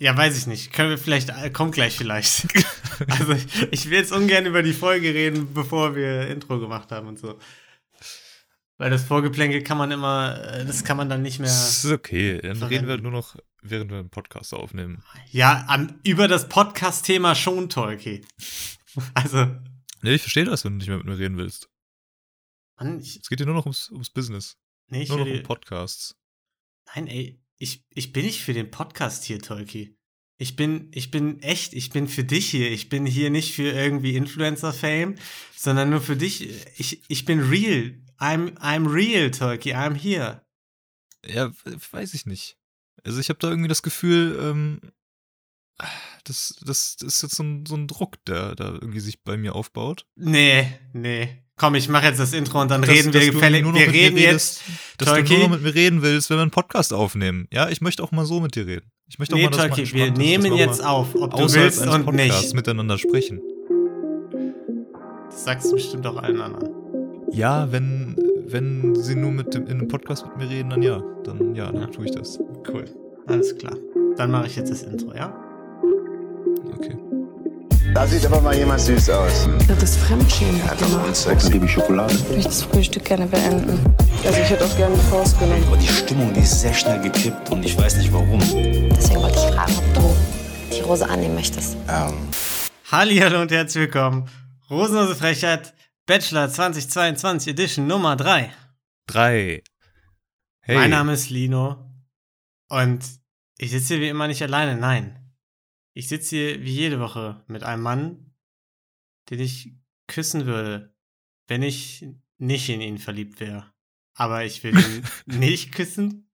Ja, weiß ich nicht. Können wir vielleicht, äh, kommt gleich vielleicht. also ich, ich will jetzt ungern über die Folge reden, bevor wir Intro gemacht haben und so. Weil das Vorgeplänkel kann man immer, äh, das kann man dann nicht mehr. Das ist okay, dann reden wir nur noch, während wir einen Podcast aufnehmen. Ja, an, über das Podcast-Thema schon, Tolki. Also. Nee, ich verstehe das, wenn du nicht mehr mit mir reden willst. Mann, ich, Es geht hier nur noch ums, ums Business. nee, ich nur noch um Podcasts. Nein, ey, ich, ich bin nicht für den Podcast hier, Tolki. Ich bin, ich bin echt, ich bin für dich hier. Ich bin hier nicht für irgendwie Influencer-Fame, sondern nur für dich. Ich, ich bin real. I'm, I'm real, Tolki. I'm here. Ja, weiß ich nicht. Also ich habe da irgendwie das Gefühl, ähm, das, das, das ist jetzt so ein, so ein Druck, der da irgendwie sich bei mir aufbaut. Nee, nee. Komm, ich mache jetzt das Intro und dann Dass- reden dass wir gefällig. Wir reden redest, jetzt. Dass Tolki? du nur noch mit mir reden willst, wenn wir einen Podcast aufnehmen. Ja, ich möchte auch mal so mit dir reden. Ich möchte auch Nee, mal, dass man Tolki, wir ist, nehmen dass wir jetzt auf, ob du willst und Podcasts nicht. miteinander sprechen. Das sagst du bestimmt auch allen anderen. Ja, wenn, wenn sie nur mit dem, in einem Podcast mit mir reden, dann ja. Dann ja, dann Ja. tue ich das. Cool. Alles klar. Dann mache ich jetzt das Intro, ja? Okay. Da sieht aber mal jemand süß aus. Das ist Fremdschämen. Genau. Sexy. Liebe Schokolade. Ich möchte das Frühstück gerne beenden. Also ich hätte auch gerne die Faust genommen. Aber die Stimmung, die ist sehr schnell gekippt und ich weiß nicht warum. Deswegen wollte ich fragen, ob du die Rose annehmen möchtest. Ähm, Hallihallo und herzlich willkommen. Rosenlose Frechheit, Bachelor 2022 Edition Nummer 3. Drei. Hey. Mein Name ist Lino und ich sitze hier wie immer nicht alleine, nein. Ich sitze hier wie jede Woche mit einem Mann, den ich küssen würde, wenn ich nicht in ihn verliebt wäre. Aber ich will ihn nicht küssen,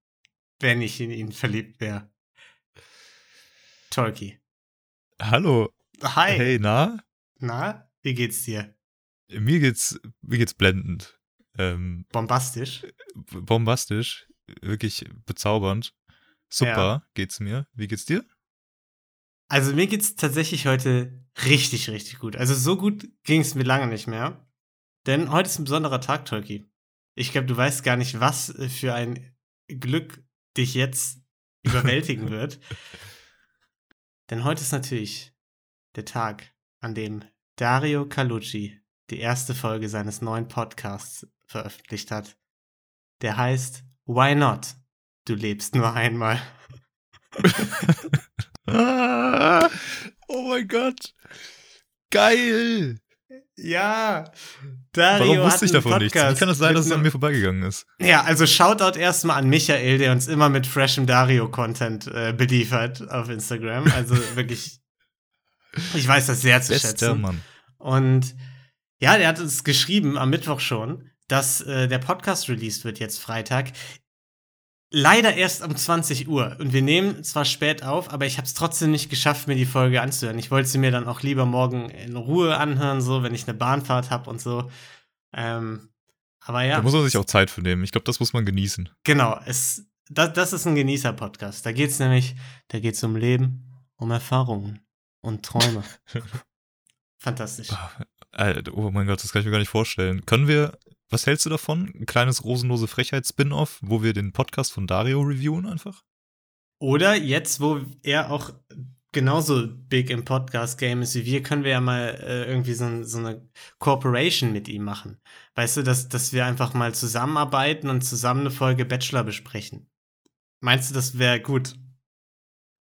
wenn ich in ihn verliebt wäre. Tolki. Hallo. Hi. Hey, na? Na, wie geht's dir? Mir geht's, mir geht's blendend. Ähm, Bombastisch? bombastisch. Wirklich bezaubernd. Super Ja. geht's mir. Wie geht's dir? Also mir geht's tatsächlich heute richtig, richtig gut. Also so gut ging's mir lange nicht mehr. Denn heute ist ein besonderer Tag, Tolki. Ich glaube, du weißt gar nicht, was für ein Glück dich jetzt überwältigen wird. Denn heute ist natürlich der Tag, an dem Dario Calucci die erste Folge seines neuen Podcasts veröffentlicht hat. Der heißt Why Not? Du lebst nur einmal. Ah, oh mein Gott. Geil. Ja, Dario Warum wusste ich davon nichts? Wie kann es sein, mit dass es an mir vorbeigegangen ist? Ja, also Shoutout erstmal an Michael, der uns immer mit freshem Dario-Content äh, beliefert auf Instagram. Also wirklich, ich weiß das sehr zu Bester schätzen. Mann. Und ja, der hat uns geschrieben am Mittwoch schon, dass äh, der Podcast released wird jetzt Freitag. Leider erst um 20 Uhr. Und wir nehmen zwar spät auf, aber ich habe es trotzdem nicht geschafft, mir die Folge anzuhören. Ich wollte sie mir dann auch lieber morgen in Ruhe anhören, so, wenn ich eine Bahnfahrt habe und so. Ähm, aber ja. Da muss man sich auch Zeit für nehmen. Ich glaube, das muss man genießen. Genau, es, das, das ist ein Genießer-Podcast. Da geht's nämlich, da geht's um Leben, um Erfahrungen und Träume. Fantastisch. Alter, oh mein Gott, das kann ich mir gar nicht vorstellen. Können wir, was hältst du davon? Ein kleines rosenlose Frechheit-Spin-Off, wo wir den Podcast von Dario reviewen einfach? Oder jetzt, wo er auch genauso big im Podcast-Game ist wie wir, können wir ja mal äh, irgendwie so, so eine Cooperation mit ihm machen. Weißt du, dass, dass wir einfach mal zusammenarbeiten und zusammen eine Folge Bachelor besprechen. Meinst du, das wäre gut?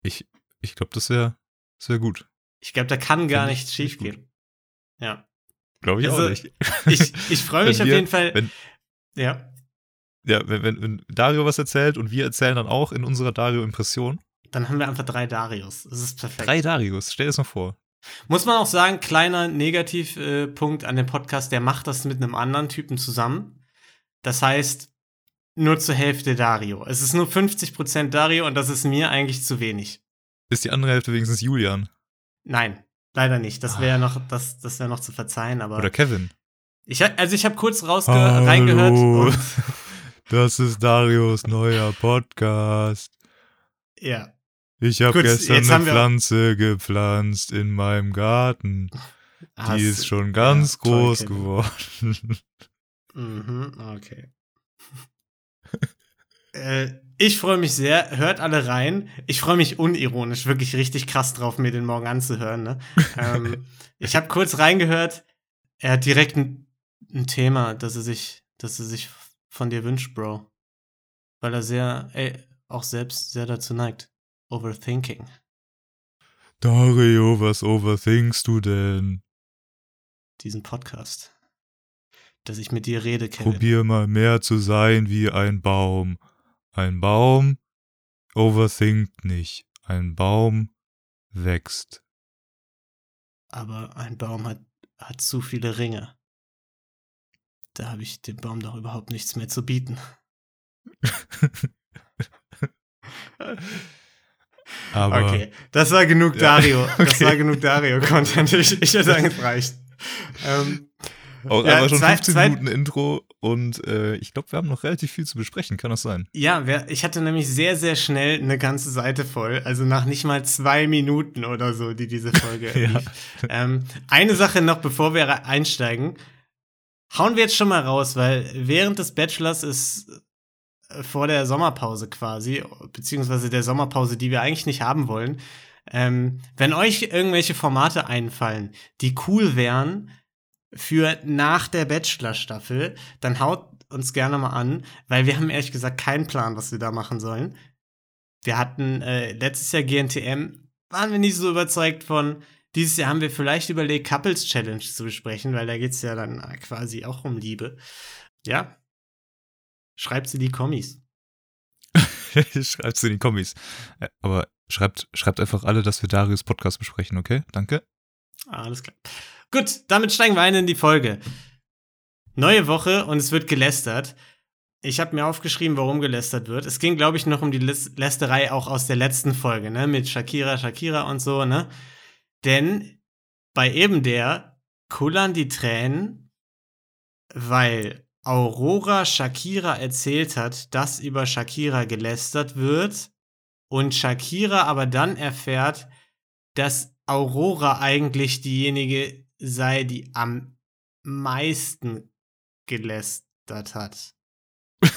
Ich, ich glaube, das wäre das wär gut. Ich glaube, da kann gar Find nichts find ich schief gut. gehen. Ja. Glaube ich Also, auch nicht. Ich, ich freue mich Wenn auf wir- jeden Fall. wenn- ja. Ja, wenn, wenn, wenn Dario was erzählt und wir erzählen dann auch in unserer Dario-Impression. Dann haben wir einfach drei Darius. Das ist perfekt. Drei Darios, stell dir das mal vor. Muss man auch sagen, kleiner Negativpunkt an dem Podcast, der macht das mit einem anderen Typen zusammen. Das heißt, nur zur Hälfte Dario. Es ist nur 50% Dario und das ist mir eigentlich zu wenig. Ist die andere Hälfte wenigstens Julian Nein, leider nicht. Das wäre noch, das, das wäre noch zu verzeihen, aber. oder Kevin. Ich, also ich habe kurz rausge reingehört und das ist Darios neuer Podcast. ja. Ich habe gestern eine Pflanze gepflanzt in meinem Garten. Hast- Die ist schon ganz ja, toll, groß Kevin. geworden. Mhm, okay. Äh, ich freue mich sehr. Hört alle rein. Ich freue mich unironisch, wirklich richtig krass drauf, mir den morgen anzuhören. Ne? ähm, ich habe kurz reingehört. Er hat direkt ein, ein Thema, das er sich, das er sich von dir wünscht, Bro. Weil er sehr, ey, auch selbst sehr dazu neigt. Overthinking. Dario, was overthinkst du denn? Diesen Podcast. Dass ich mit dir rede, Kevin. Probier mal mehr zu sein wie ein Baum. Ein Baum overthinkt nicht. Ein Baum wächst. Aber ein Baum hat, hat zu viele Ringe. Da habe ich dem Baum doch überhaupt nichts mehr zu bieten. Aber okay, das war genug Ja, Dario. Das okay. war genug Dario-Content. Ich, ich würde sagen, es reicht. Ähm, auch Ja, einfach schon zwei- 15 zwei- Minuten Intro und äh, ich glaube, wir haben noch relativ viel zu besprechen. Kann das sein? ja, wer, ich hatte nämlich sehr, sehr schnell eine ganze Seite voll. Also nach nicht mal zwei Minuten oder so, die diese Folge Ja. Ähm, eine Sache noch, bevor wir einsteigen. Hauen wir jetzt schon mal raus, weil während des Bachelors ist äh, vor der Sommerpause quasi, beziehungsweise der Sommerpause, die wir eigentlich nicht haben wollen, ähm, wenn euch irgendwelche Formate einfallen, die cool wären für nach der Bachelor-Staffel, dann haut uns gerne mal an, weil wir haben ehrlich gesagt keinen Plan, was wir da machen sollen. Wir hatten äh, letztes Jahr GNTM, waren wir nicht so überzeugt von. Dieses Jahr haben wir vielleicht überlegt, Couples Challenge zu besprechen, weil da geht es ja dann quasi auch um Liebe. Ja. Schreibt sie die Kommis. Schreibt's in die Kommis. Äh, Aber schreibt, schreibt einfach alle, dass wir Darius Podcast besprechen, okay? Danke. Alles klar. Gut, damit steigen wir ein in die Folge. Neue Woche und es wird gelästert. Ich habe mir aufgeschrieben, warum gelästert wird. Es ging, glaube ich, noch um die Lä- Lästerei auch aus der letzten Folge, ne? Mit Shakira, Shakira und so, ne? Denn bei eben der kullern die Tränen, weil Aurora Shakira erzählt hat, dass über Shakira gelästert wird und Shakira aber dann erfährt, dass Aurora eigentlich diejenige sei, die am meisten gelästert hat.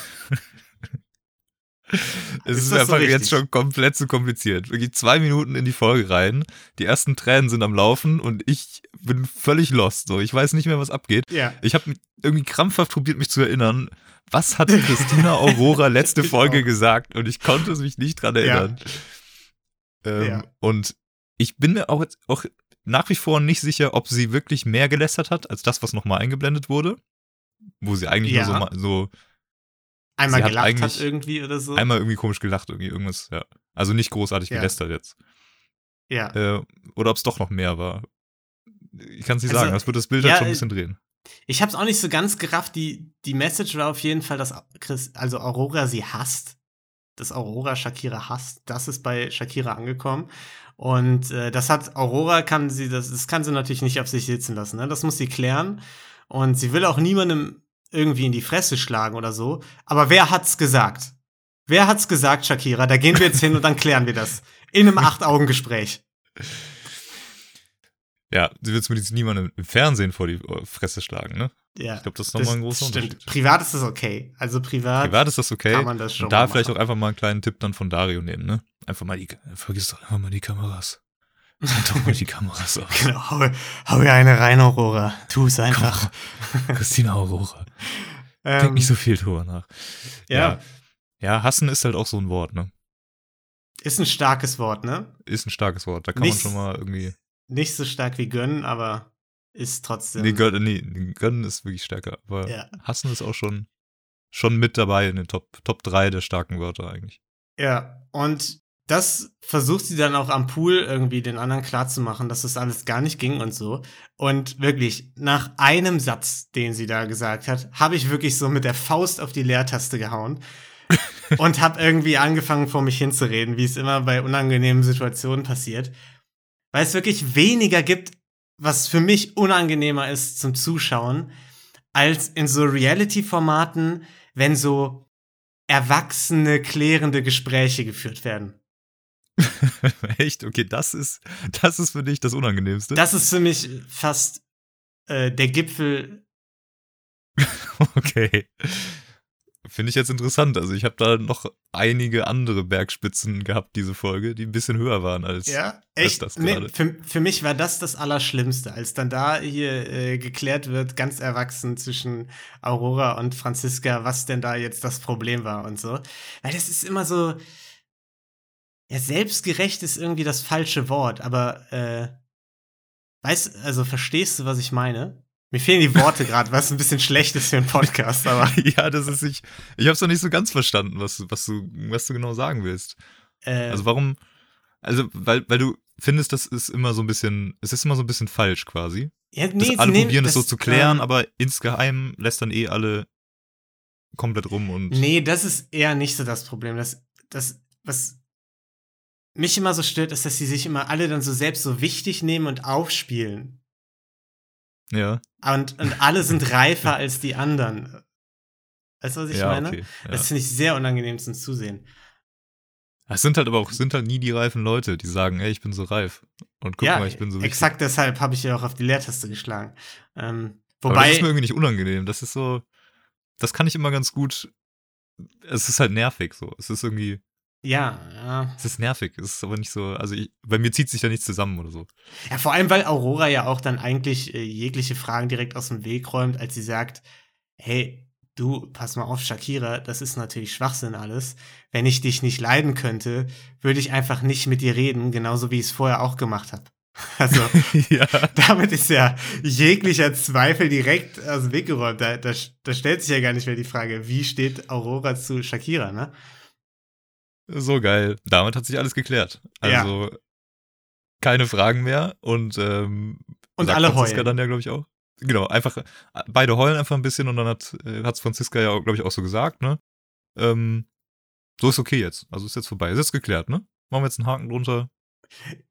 Es Ist ist, das so einfach jetzt schon komplett zu kompliziert. Wirklich zwei Minuten in die Folge rein. Die ersten Tränen sind am Laufen und ich bin völlig lost. So, ich weiß nicht mehr, was abgeht. Ja. Ich habe irgendwie krampfhaft probiert, mich zu erinnern. Was hat Christina Aurora letzte Ich Folge auch. gesagt? Und ich konnte mich nicht dran erinnern. Ähm, Ja. Und ich bin mir auch, jetzt auch nach wie vor nicht sicher, ob sie wirklich mehr gelästert hat, als das, was nochmal eingeblendet wurde. Wo sie eigentlich Ja. nur so, so Einmal hat gelacht hat irgendwie oder so. einmal irgendwie komisch gelacht, irgendwie irgendwas, ja. Also nicht großartig Ja. gelästert jetzt. ja. Äh, oder ob es doch noch mehr war. Ich kann es nicht Also, sagen, das wird das Bild ja, halt schon ein äh, bisschen drehen. Ich habe es auch nicht so ganz gerafft. Die, die Message war auf jeden Fall, dass Chris, also Aurora sie hasst. Dass Aurora Shakira hasst. Das ist bei Shakira angekommen. Und äh, das hat Aurora kann sie, das, das kann sie natürlich nicht auf sich sitzen lassen. Ne? Das muss sie klären. Und sie will auch niemandem irgendwie in die Fresse schlagen oder so. Aber wer hat's gesagt? Wer hat's gesagt, Shakira? Da gehen wir jetzt hin und dann klären wir das. In einem Acht-Augen-Gespräch. Ja, sie wird zumindest niemandem im Fernsehen vor die äh, Fresse schlagen, ne? Ja. Ich glaube, das ist nochmal ein großer stimmt. Unterschied. Privat ist das okay. Also privat, Privat ist das okay. kann man das schon Und da vielleicht machen. auch einfach mal einen kleinen Tipp dann von Dario nehmen, ne? Einfach mal die, vergiss doch einfach mal die Kameras. Halt doch mal die Kameras aus. Genau, hau, hau ihr eine rein, Aurora. Tu es einfach. Christina Aurora. Ähm, Denk nicht so viel drüber nach. ja. Ja, hassen ist halt auch so ein Wort, ne? Ist ein starkes Wort, ne? Ist ein starkes Wort. Da kann Nichts- man schon mal irgendwie. Nicht so stark wie gönnen, aber ist trotzdem. Nee, Gön nee, gönnen ist wirklich stärker. Aber Ja. hassen ist auch schon, schon mit dabei in den Top, Top 3 der starken Wörter eigentlich. Ja, und das versucht sie dann auch am Pool irgendwie den anderen klarzumachen, dass das alles gar nicht ging und so. Und wirklich, nach einem Satz, den sie da gesagt hat, habe ich wirklich so mit der Faust auf die Leertaste gehauen und habe irgendwie angefangen, vor mich hinzureden, wie es immer bei unangenehmen Situationen passiert. Weil es wirklich weniger gibt, was für mich unangenehmer ist zum Zuschauen, als in so Reality-Formaten, wenn so erwachsene, klärende Gespräche geführt werden. Echt? Okay, das ist, das ist für dich das Unangenehmste. Das ist für mich fast äh, der Gipfel. okay. Finde ich jetzt interessant. Also ich habe da noch einige andere Bergspitzen gehabt, diese Folge, die ein bisschen höher waren als, Ja, als echt. das Nee, gerade. für, für mich war das das Allerschlimmste, als dann da hier äh, geklärt wird, ganz erwachsen zwischen Aurora und Franziska, was denn da jetzt das Problem war und so. Weil das ist immer so. Ja, selbstgerecht ist irgendwie das falsche Wort, aber äh, weißt, also verstehst du, was ich meine? Mir fehlen die Worte gerade, was ein bisschen schlecht ist für einen Podcast, aber ja, das ist ich. Ich habe es noch nicht so ganz verstanden, was, was du, was du genau sagen willst. äh, Also warum? Also weil, weil du findest, das ist immer so ein bisschen, es ist immer so ein bisschen falsch quasi. ja, Das alle probieren es so zu klären, ähm, aber insgeheim lässt dann eh alle komplett rum und Nee, das ist eher nicht so das Problem. Das, das, was mich immer so stört, ist, dass sie sich immer alle dann so selbst so wichtig nehmen und aufspielen. Ja, Und, und alle sind reifer als die anderen. Weißt du, was ich ja, meine? okay. Ja. Das finde ich sehr unangenehm zum Zusehen. Es sind halt aber auch, sind halt nie die reifen Leute, die sagen, ey, ich bin so reif. Und guck ja, mal, ich bin so wichtig. exakt deshalb habe ich ja auch auf die Leertaste geschlagen. Ähm, Aber das wobei, ist mir irgendwie nicht unangenehm. Das ist so, das kann ich immer ganz gut. Es ist halt nervig so. Es ist irgendwie, ja, ja, es ist nervig. Es ist aber nicht so, also ich, bei mir zieht sich da nichts zusammen oder so. Ja, vor allem, weil Aurora ja auch dann eigentlich äh, jegliche Fragen direkt aus dem Weg räumt, als sie sagt, hey, du, pass mal auf, Shakira, das ist natürlich Schwachsinn alles. Wenn ich dich nicht leiden könnte, würde ich einfach nicht mit dir reden, genauso wie ich es vorher auch gemacht habe. Also, ja. damit ist ja jeglicher Zweifel direkt aus dem Weg geräumt. Da, da, da stellt sich ja gar nicht mehr die Frage, wie steht Aurora zu Shakira, ne? So geil. Damit hat sich alles geklärt. Also keine Fragen mehr und ähm, Und alle Franziska heulen. dann ja, glaube ich, auch. Genau, einfach, äh, beide heulen einfach ein bisschen und dann hat äh, hat's Franziska ja, glaube ich, auch so gesagt, ne? Ähm, so ist okay jetzt. Also ist jetzt vorbei. Ist jetzt geklärt, ne? Machen wir jetzt einen Haken drunter.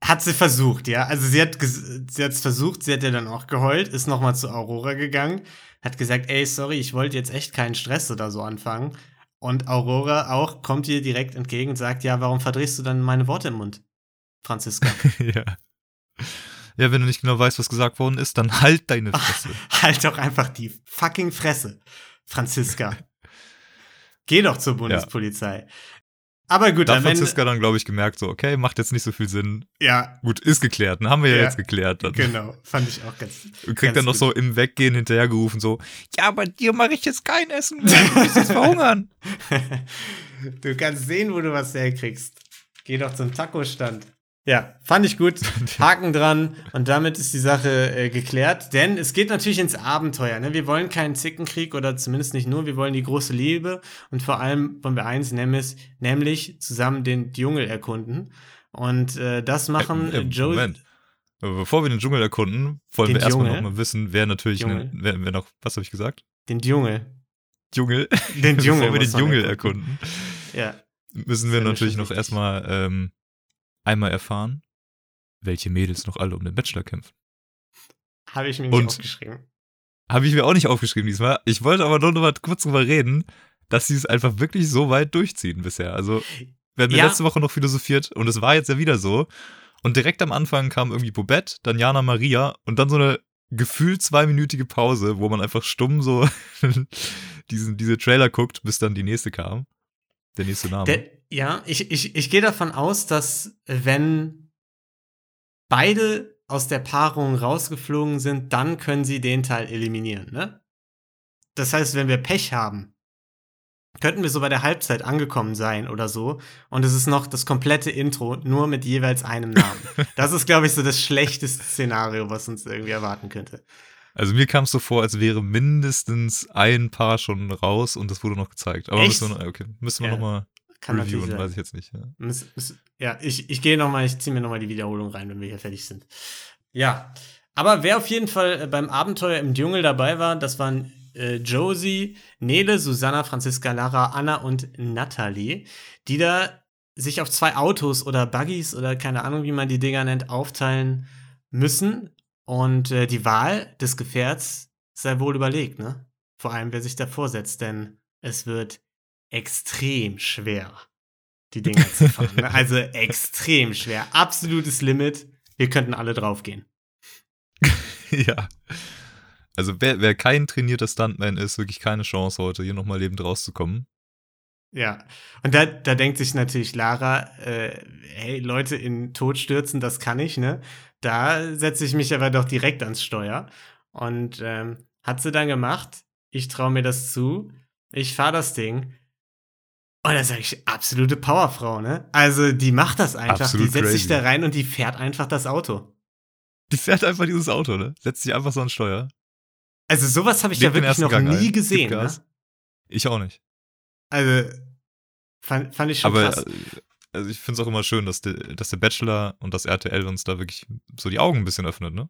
Hat sie versucht, ja. Also sie hat sie hat's versucht, sie hat ja dann auch geheult, ist nochmal zu Aurora gegangen, hat gesagt, ey, sorry, ich wollte jetzt echt keinen Stress oder so anfangen. Und Aurora auch kommt ihr direkt entgegen und sagt, ja, warum verdrehst du dann meine Worte im Mund, Franziska? ja. Ja, wenn du nicht genau weißt, was gesagt worden ist, dann halt deine Fresse. halt doch einfach die fucking Fresse, Franziska. Geh doch zur Bundespolizei. Aber gut, da hat Ende, Franziska dann, glaube ich, gemerkt, so, okay, macht jetzt nicht so viel Sinn. ja, Gut, ist geklärt, ne? Haben wir ja, Ja, jetzt geklärt. Dann. genau, fand ich auch ganz. Und kriegt ganz dann noch gut. so im Weggehen hinterhergerufen, so, ja, bei dir mache ich jetzt kein Essen mehr, du wirst jetzt verhungern. du kannst sehen, wo du was herkriegst. Geh doch zum Taco-Stand. Ja, fand ich gut. Haken dran. Und damit ist die Sache äh, geklärt. Denn es geht natürlich ins Abenteuer. Ne? Wir wollen keinen Zickenkrieg oder zumindest nicht nur. Wir wollen die große Liebe. Und vor allem wollen wir eins, nämlich, nämlich zusammen den Dschungel erkunden. Und äh, das machen Äh, äh, Joe. Moment. Bevor wir den Dschungel erkunden, wollen Den wir erstmal Dschungel? noch mal wissen, wer natürlich, ne, wer, wer noch, was habe ich gesagt? Den Dschungel. Dschungel. Den Dschungel. bevor wir den Dschungel erkunden, Ja. müssen wir natürlich noch erstmal ähm, einmal erfahren, welche Mädels noch alle um den Bachelor kämpfen. Habe ich mir nicht Und- aufgeschrieben. Habe ich mir auch nicht aufgeschrieben diesmal. Ich wollte aber nur noch mal kurz drüber reden, dass sie es einfach wirklich so weit durchziehen bisher. Also, wir haben ja. Letzte Woche noch philosophiert und es war jetzt ja wieder so. Und direkt am Anfang kam irgendwie Bobette, dann Jana Maria und dann so eine gefühlt zweiminütige Pause, wo man einfach stumm so diesen, diese Trailer guckt, bis dann die nächste kam. Der nächste Name. Der, ja, ich, ich, ich gehe davon aus, dass wenn beide aus der Paarung rausgeflogen sind, dann können sie den Teil eliminieren, ne? Das heißt, wenn wir Pech haben, könnten wir so bei der Halbzeit angekommen sein oder so und es ist noch das komplette Intro nur mit jeweils einem Namen. Das ist, glaube ich, so das schlechteste Szenario, was uns irgendwie erwarten könnte. Also mir kam es so vor, als wäre mindestens ein Paar schon raus und das wurde noch gezeigt. Aber Echt? müssen wir, okay, müssen wir Ja, noch mal Kann natürlich reviewen, weiß ich jetzt nicht. Ja. Muss, muss, ja, ich, ich gehe nochmal, ich ziehe mir nochmal die Wiederholung rein, wenn wir hier fertig sind. Ja, aber wer auf jeden Fall äh, beim Abenteuer im Dschungel dabei war, das waren äh, Josie, Nele, Susanna, Franziska, Lara, Anna und Natalie, die da sich auf zwei Autos oder Buggies oder keine Ahnung, wie man die Dinger nennt, aufteilen müssen. Und äh, die Wahl des Gefährts sei wohl überlegt, ne? Vor allem, wer sich davor setzt, denn es wird extrem schwer, die Dinger zu fahren. Ne? Also extrem schwer. Absolutes Limit. Wir könnten alle draufgehen. ja. Also wer, wer kein trainierter Stuntman ist, wirklich keine Chance heute, hier nochmal lebend rauszukommen. Ja, und da, da denkt sich natürlich Lara, äh, hey, Leute in Tod stürzen, das kann ich, ne? Da setze ich mich aber doch direkt ans Steuer. Und ähm, hat sie dann gemacht. Ich traue mir das zu. Ich fahre das Ding. Und da sage ich, absolute Powerfrau, ne? Also die macht das einfach. Absolut die setzt sich crazy. da rein und die fährt einfach das Auto. Die fährt einfach dieses Auto, ne? Setzt sich einfach so an Steuer. Also sowas habe ich Legt ja wirklich noch Gang ein, nie gibt gesehen. Ne? Ich auch nicht. Also fand, fand ich schon Aber krass. Also ich finde es auch immer schön, dass, der- dass der Bachelor und das RTL uns da wirklich so die Augen ein bisschen öffnet, ne?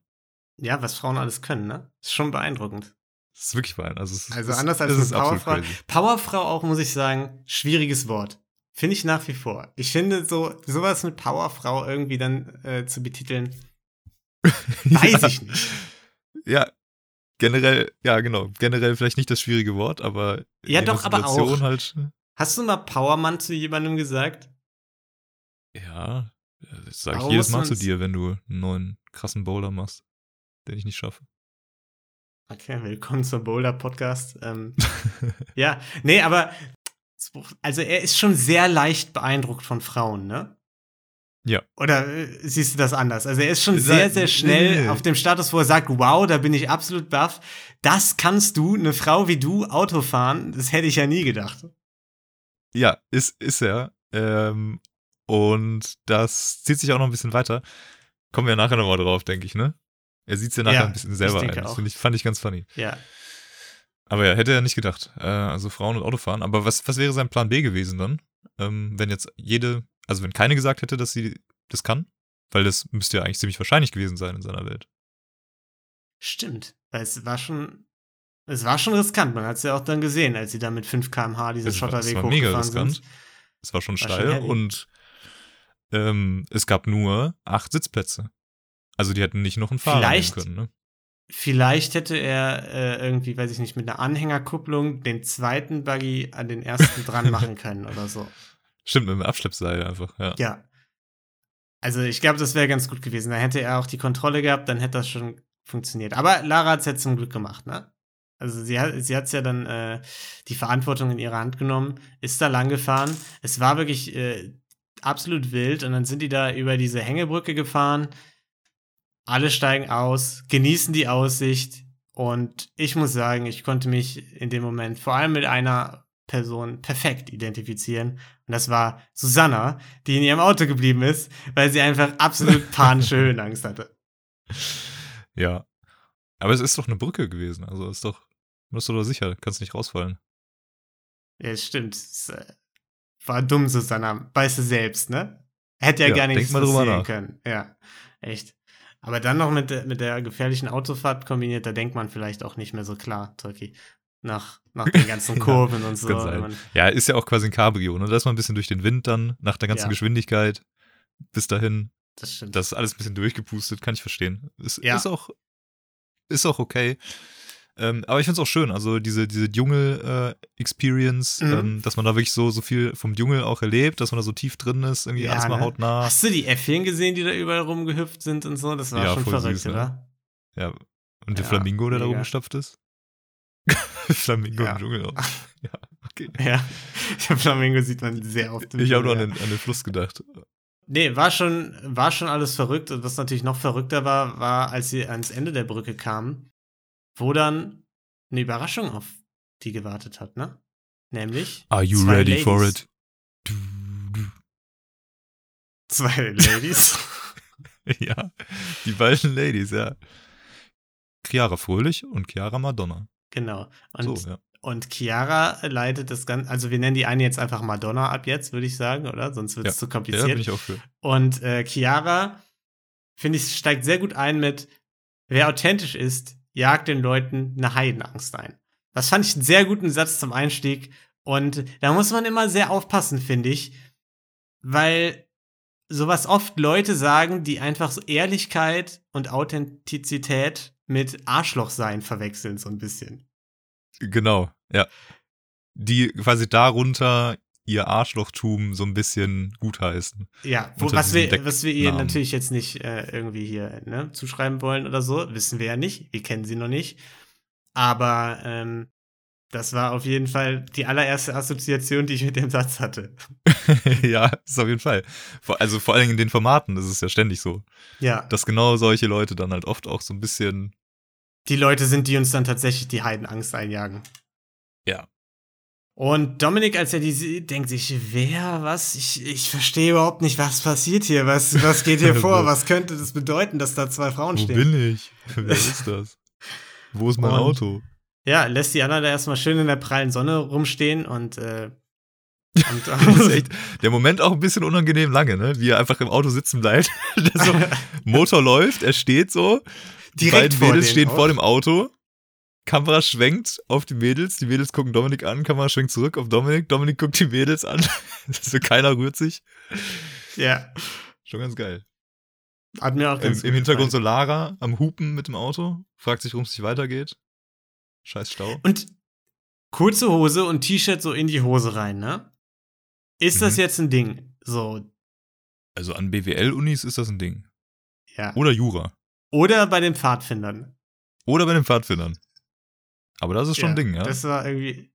Ja, was Frauen alles können, ne? Ist schon beeindruckend. Das ist wirklich fein. Also, es Also anders als eine Powerfrau. Powerfrau auch, muss ich sagen, schwieriges Wort. Finde ich nach wie vor. Ich finde, so sowas mit Powerfrau irgendwie dann äh, zu betiteln, weiß ja. ich nicht. Ja, generell, ja, genau. Generell vielleicht nicht das schwierige Wort, aber. Ja, doch, aber auch. Halt, Hast du mal Powermann zu jemandem gesagt? Ja, das sage ich jedes Mal zu dir, wenn du einen neuen krassen Bowler machst, den ich nicht schaffe. Okay, willkommen zum Boulder-Podcast. Ähm, ja, nee, aber also er ist schon sehr leicht beeindruckt von Frauen, ne? Ja. Oder äh, siehst du das anders? Also er ist schon Sa- sehr, sehr schnell nee. auf dem Status, wo er sagt, wow, da bin ich absolut baff. Das kannst du, eine Frau wie du, Auto fahren, das hätte ich ja nie gedacht. Ja, ist, ist er. Ähm, und das zieht sich auch noch ein bisschen weiter. Kommen wir nachher nochmal drauf, denke ich, ne? Er sieht es ja nachher Ja, ein bisschen selber ein. Das ich, fand ich ganz funny. Ja. Aber ja, hätte er nicht gedacht. Äh, also Frauen und Autofahren. Aber was, was wäre sein Plan B gewesen dann? Ähm, wenn jetzt jede, also wenn keine gesagt hätte, dass sie das kann? Weil das müsste ja eigentlich ziemlich wahrscheinlich gewesen sein in seiner Welt. Stimmt. Weil es war schon, es war schon riskant. Man hat es ja auch dann gesehen, als sie da mit 5 km/h diesen Es war, es Schotterweg war mega hochgefahren riskant. sind. Es war schon War schon steil heavy. und ähm, es gab nur acht Sitzplätze. Also die hätten nicht noch einen Fahrer Vielleicht- können, ne? Vielleicht hätte er äh, irgendwie, weiß ich nicht, mit einer Anhängerkupplung den zweiten Buggy an den ersten dran machen können oder so. Stimmt, mit dem Abschleppseil einfach, ja. Ja. Also ich glaube, das wäre ganz gut gewesen. Da hätte er auch die Kontrolle gehabt, dann hätte das schon funktioniert. Aber Lara hat es ja zum Glück gemacht, ne? Also sie hat sie hat's ja dann äh, die Verantwortung in ihre Hand genommen, ist da lang gefahren. Es war wirklich äh, absolut wild und dann sind die da über diese Hängebrücke gefahren. Alle steigen aus, genießen die Aussicht und ich muss sagen, ich konnte mich in dem Moment vor allem mit einer Person perfekt identifizieren und das war Susanna, die in ihrem Auto geblieben ist, weil sie einfach absolut panische Höhenangst hatte. Ja. Aber es ist doch eine Brücke gewesen, also ist doch, bist du doch sicher, kannst nicht rausfallen. Ja, stimmt. Es, äh, war dumm, Susanna. Weißt du selbst, ne? Hätte ja, Ja, gar nichts passieren können. Ja, echt. Aber dann noch mit, der- mit der gefährlichen Autofahrt kombiniert, da denkt man vielleicht auch nicht mehr so klar, Turkey. Nach, nach den ganzen Ja, Kurven und so. man- Ja, ist ja auch quasi ein Cabrio, ne? Da ist man ein bisschen durch den Wind dann, nach der ganzen Ja. Geschwindigkeit bis dahin. Das stimmt. Das ist alles ein bisschen durchgepustet, kann ich verstehen. Ist, Ja. ist auch, ist auch okay. Ähm, aber ich finde es auch schön, also diese, diese Dschungel-Experience, Mhm. ähm, dass man da wirklich so, so viel vom Dschungel auch erlebt, dass man da so tief drin ist, irgendwie Ja, alles mal ne? hautnah. Hast du die Äffchen gesehen, die da überall rumgehüpft sind und so? Das war Ja, schon verrückt, süß, ne? oder? Ja. Und der Ja, Flamingo, der da mega. rumgestapft ist? Flamingo Ja. im Dschungel auch. Ja, okay. Ja, der Flamingo sieht man sehr oft. im Ich habe nur an den, an den Fluss gedacht. Nee, war schon, war schon alles verrückt. Und was natürlich noch verrückter war, war, als sie ans Ende der Brücke kamen, wo dann eine Überraschung auf die gewartet hat, ne? Nämlich. Are you zwei ready for Ladies. it? Du, du. Zwei Ladies. Ja, die beiden Ladies, ja. Chiara Fröhlich und Chiara Madonna. genau. Und, so, ja. und Chiara leitet das Ganze, also wir nennen die eine jetzt einfach Madonna ab jetzt, würde ich sagen, oder? Sonst wird es Ja. zu Ja, kompliziert. bin ich auch für. Und äh, Chiara, finde ich, steigt sehr gut ein mit, wer authentisch ist, jagt den Leuten eine Heidenangst ein. Das fand ich einen sehr guten Satz zum Einstieg. Und da muss man immer sehr aufpassen, finde ich, weil sowas oft Leute sagen, die einfach so Ehrlichkeit und Authentizität mit Arschlochsein verwechseln, so ein bisschen. Genau, ja. Die quasi darunter ihr Arschlochtum so ein bisschen gutheißen. Ja, wo, was, wir, was wir ihr natürlich jetzt nicht äh, irgendwie hier ne, zuschreiben wollen oder so, wissen wir ja nicht. Wir kennen sie noch nicht. Aber ähm, das war auf jeden Fall die allererste Assoziation, die ich mit dem Satz hatte. ja, ist auf jeden Fall. Also vor allen Dingen in den Formaten ist es ja ständig so, Ja, dass genau solche Leute dann halt oft auch so ein bisschen, die Leute sind, die uns dann tatsächlich die Heidenangst einjagen. ja, Und Dominik, als er die sieht, denkt sich, wer, was? Ich, ich verstehe überhaupt nicht, was passiert hier, was, was geht hier vor, was könnte das bedeuten, dass da zwei Frauen wo stehen? bin ich? Wer ist das? Wo ist mein Und- Auto? Ja, lässt die Anna da erstmal schön in der prallen Sonne rumstehen und, äh, und echt, der Moment auch ein bisschen unangenehm lange, ne? Wie er einfach im Auto sitzen bleibt. Der so, Motor läuft, er steht so. Die Direkt beiden vor Mädels stehen auch. vor dem Auto. Kamera schwenkt auf die Mädels. Die Mädels gucken Dominik an. Kamera schwenkt zurück auf Dominik. Dominik guckt die Mädels an. so keiner rührt sich. ja, Schon ganz geil. hat mir auch Im, ganz Im gut Hintergrund so. Lara am Hupen mit dem Auto. Fragt sich, warum es nicht weitergeht. Scheiß Stau. Und kurze Hose und T-Shirt so in die Hose rein, ne? Ist das Mhm. jetzt ein Ding? So, Also an BWL-Unis ist das ein Ding. ja. Oder Jura. Oder bei den Pfadfindern. Oder bei den Pfadfindern. Aber das ist schon ein Ding, ja. Das war irgendwie.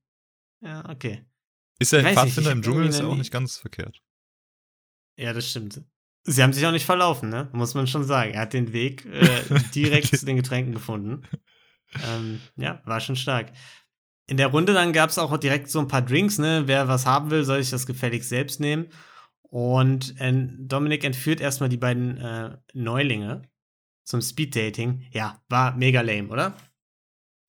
Ja, okay. ist ja ein nicht, Pfadfinder ich im Dschungel ist ja auch nicht ganz verkehrt. Ja, das stimmt. Sie haben sich auch nicht verlaufen, ne? Muss man schon sagen. Er hat den Weg äh, direkt zu den Getränken gefunden. Ähm, ja, war schon stark. In der Runde dann gab es auch direkt so ein paar Drinks, ne? Wer was haben will, soll sich das gefälligst selbst nehmen. Und äh, Dominik entführt erstmal die beiden äh, Neulinge zum Speeddating. Ja, war mega lame, oder?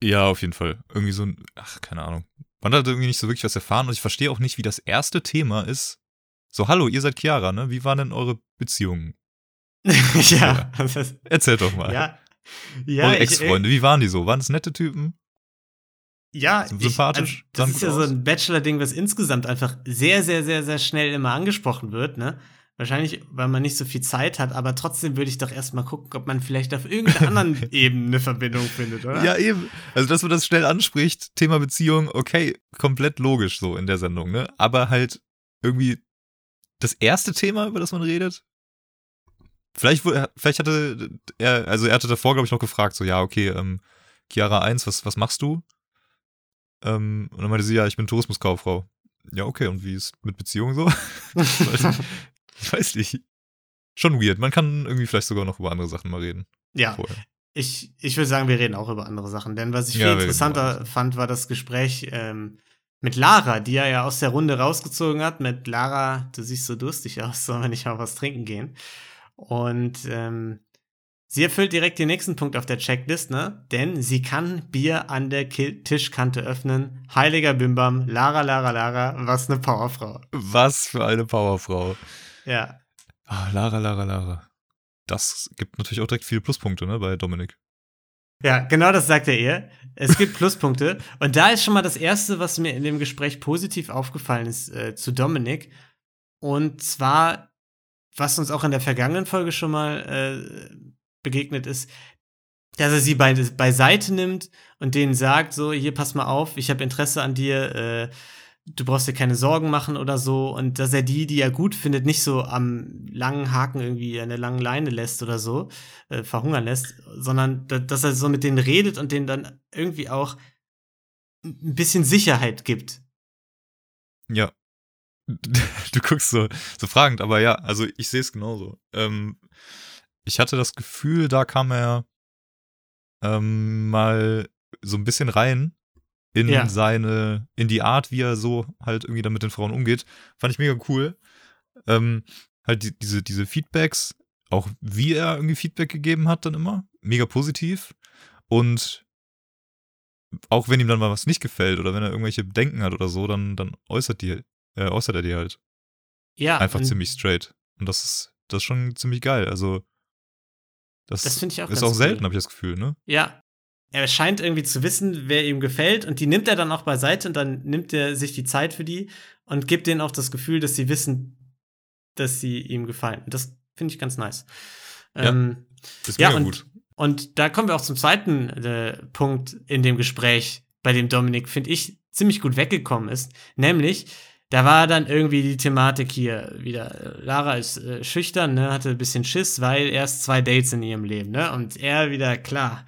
Ja, auf jeden Fall. Irgendwie so ein, ach, keine Ahnung. Man hat irgendwie nicht so wirklich was erfahren und ich verstehe auch nicht, wie das erste Thema ist. So, hallo, ihr seid Chiara, ne? Wie waren denn eure Beziehungen? ja, das ist, Erzählt doch mal. ja. Ja, Eure ich- Ex-Freunde, wie waren die so? Waren es nette Typen? Ja, Sind ich, sympathisch, also, das ist ja so aus. ein Bachelor-Ding, was insgesamt einfach sehr, sehr, sehr, sehr schnell immer angesprochen wird, ne? Wahrscheinlich, weil man nicht so viel Zeit hat, aber trotzdem würde ich doch erstmal gucken, ob man vielleicht auf irgendeiner anderen Ebene eine Verbindung findet, oder? Ja, eben. Also, dass man das schnell anspricht, Thema Beziehung, okay, komplett logisch so in der Sendung, ne? Aber halt irgendwie das erste Thema, über das man redet. Vielleicht, wurde- vielleicht hatte er, also er hatte davor, glaube ich, noch gefragt, so, ja, okay, ähm, Chiara 1, was, was machst du? Ähm, und dann meinte sie, ja, ich bin Tourismuskauffrau. Ja, okay, und wie ist mit Beziehungen so? ich weiß nicht. Schon weird. Man kann irgendwie vielleicht sogar noch über andere Sachen mal reden. ja, Vorher. ich, ich würde sagen, wir reden auch über andere Sachen, denn was ich viel Ja, interessanter fand, war das Gespräch ähm, mit Lara, die er ja aus der Runde rausgezogen hat. Mit Lara, du siehst so durstig aus, sollen wir nicht mal was trinken gehen? Und ähm, sie erfüllt direkt den nächsten Punkt auf der Checklist, ne? Denn sie kann Bier an der Ki Tischkante öffnen. Heiliger Bimbam, Lara, Lara, Lara, was eine Powerfrau. Was für eine Powerfrau. Ja. Ah, Lara, Lara, Lara. Das gibt natürlich auch direkt viele Pluspunkte, ne, bei Dominik. Ja, genau das sagt er ihr. Es gibt Pluspunkte. Und da ist schon mal das Erste, was mir in dem Gespräch positiv aufgefallen ist äh, zu Dominik. Und zwar, was uns auch in der vergangenen Folge schon mal äh, begegnet ist, dass er sie bei, beiseite nimmt und denen sagt, so, hier, pass mal auf, ich habe Interesse an dir, äh, du brauchst dir keine Sorgen machen oder so. Und dass er die, die er gut findet, nicht so am langen Haken irgendwie an der langen Leine lässt oder so, äh, verhungern lässt, sondern da, dass er so mit denen redet und denen dann irgendwie auch ein bisschen Sicherheit gibt. Ja. Du guckst so, so fragend, aber ja, also ich sehe es genauso. Ähm, ich hatte das Gefühl, da kam er ähm, mal so ein bisschen rein in Ja. seine, in die Art, wie er so halt irgendwie dann mit den Frauen umgeht. Fand ich mega cool. Ähm, halt die, diese, diese Feedbacks, auch wie er irgendwie Feedback gegeben hat, dann immer, mega positiv. Und auch wenn ihm dann mal was nicht gefällt oder wenn er irgendwelche Bedenken hat oder so, dann, dann äußert, die, äh, äußert er die halt Ja, einfach und ziemlich straight. Und das ist, das ist schon ziemlich geil. Also, das, Das ich auch ist auch selten, cool. habe ich das Gefühl, ne? Ja. Er scheint irgendwie zu wissen, wer ihm gefällt und die nimmt er dann auch beiseite und dann nimmt er sich die Zeit für die und gibt denen auch das Gefühl, dass sie wissen, dass sie ihm gefallen. Und das finde ich ganz nice. Ja. Ähm, Ist Ja, mega und, gut. und da kommen wir auch zum zweiten äh, Punkt in dem Gespräch, bei dem Dominik, finde ich, ziemlich gut weggekommen ist. Nämlich, da war dann irgendwie die Thematik hier wieder. Lara ist äh, schüchtern, ne, hatte ein bisschen Schiss, weil erst zwei Dates in ihrem Leben, ne? Und er wieder, klar,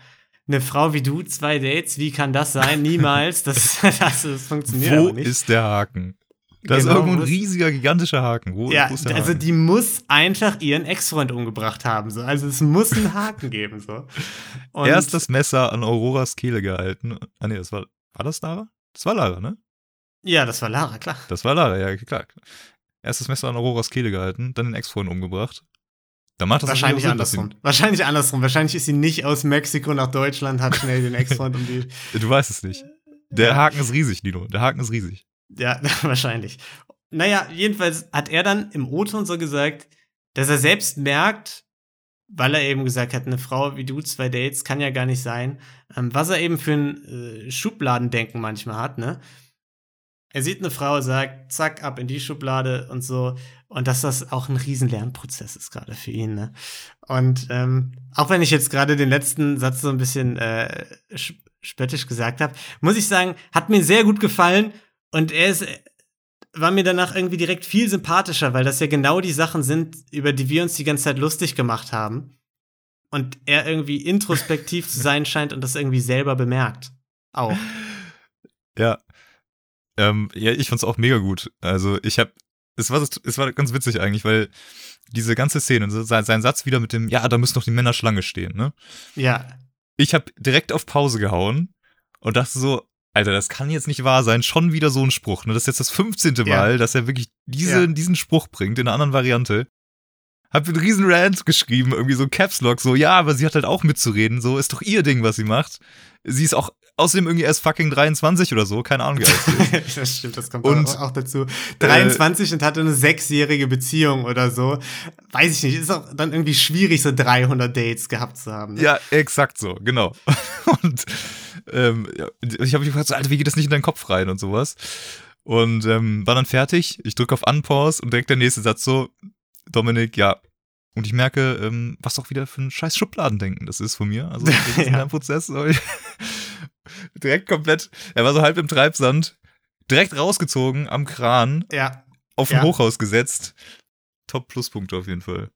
eine Frau wie du, zwei Dates, wie kann das sein? Niemals. Das, das, das funktioniert Wo nicht. ist der Haken? Da ist Genau, irgendwo ein ist- riesiger, gigantischer Haken. Wo, ja, wo ist der also Haken? die muss einfach ihren Ex-Freund umgebracht haben. So. Also es muss einen Haken geben. So. Und Erst das Messer an Auroras Kehle gehalten. Ah, nee, das war. War das Lara? Das war Lara, ne? ja, das war Lara, klar. Das war Lara, ja, klar. Erst das Messer an Auroras Kehle gehalten, dann den Ex-Freund umgebracht. Da macht das Wahrscheinlich Sinn, andersrum. Wahrscheinlich andersrum. Wahrscheinlich ist sie nicht aus Mexiko nach Deutschland, hat schnell den Ex-Freund um die. Du weißt es nicht. Der Haken ist riesig, Nino. Der Haken ist riesig. Ja, wahrscheinlich. Naja, jedenfalls hat er dann im O-Ton so gesagt, dass er selbst merkt, weil er eben gesagt hat, eine Frau wie du, zwei Dates, kann ja gar nicht sein, ähm, was er eben für ein äh, Schubladendenken manchmal hat, ne? Er sieht eine Frau, sagt, zack, ab in die Schublade und so. Und dass das auch ein riesen Lernprozess ist gerade für ihn, ne? Und ähm, auch wenn ich jetzt gerade den letzten Satz so ein bisschen äh, sch- spöttisch gesagt habe, muss ich sagen, hat mir sehr gut gefallen. Und er ist, war mir danach irgendwie direkt viel sympathischer, weil das ja genau die Sachen sind, über die wir uns die ganze Zeit lustig gemacht haben. Und er irgendwie introspektiv zu sein scheint und das irgendwie selber bemerkt. Auch. Ja. Ähm, ja, ich fand's auch mega gut. Also, ich hab. Es war, es war ganz witzig eigentlich, weil diese ganze Szene, sein, sein Satz wieder mit dem, ja, da müssen doch die Männer Schlange stehen, ne? Ja. Ich hab direkt auf Pause gehauen und dachte so, Alter, das kann jetzt nicht wahr sein. Schon wieder so ein Spruch. Ne? Das ist jetzt das 15. Ja. Mal, dass er wirklich diese, Ja. diesen Spruch bringt in einer anderen Variante. Hab einen riesen Rant geschrieben, irgendwie so Caps Lock, so, ja, aber sie hat halt auch mitzureden, so, ist doch ihr Ding, was sie macht. Sie ist auch außerdem irgendwie erst fucking 23 oder so, keine Ahnung, das stimmt, das kommt Und, auch, dazu. 23 und hatte eine sechsjährige Beziehung oder so. Weiß ich nicht, ist auch dann irgendwie schwierig, so 300 Dates gehabt zu haben. Ne? Ja, exakt so, genau. Und ähm, ja, ich habe mich gefragt, so, Alter, wie geht das nicht in deinen Kopf rein und sowas? Und ähm, war dann fertig. Ich drücke auf Unpause und direkt der nächste Satz so, Dominik, ja. Und ich merke, ähm, was auch wieder für ein scheiß Schubladendenken das ist von mir. Also das ist Ja. ein Prozess. Direkt komplett, er war so halb im Treibsand, direkt rausgezogen am Kran, Ja, auf dem Ja. Hochhaus gesetzt. Top Pluspunkte auf jeden Fall.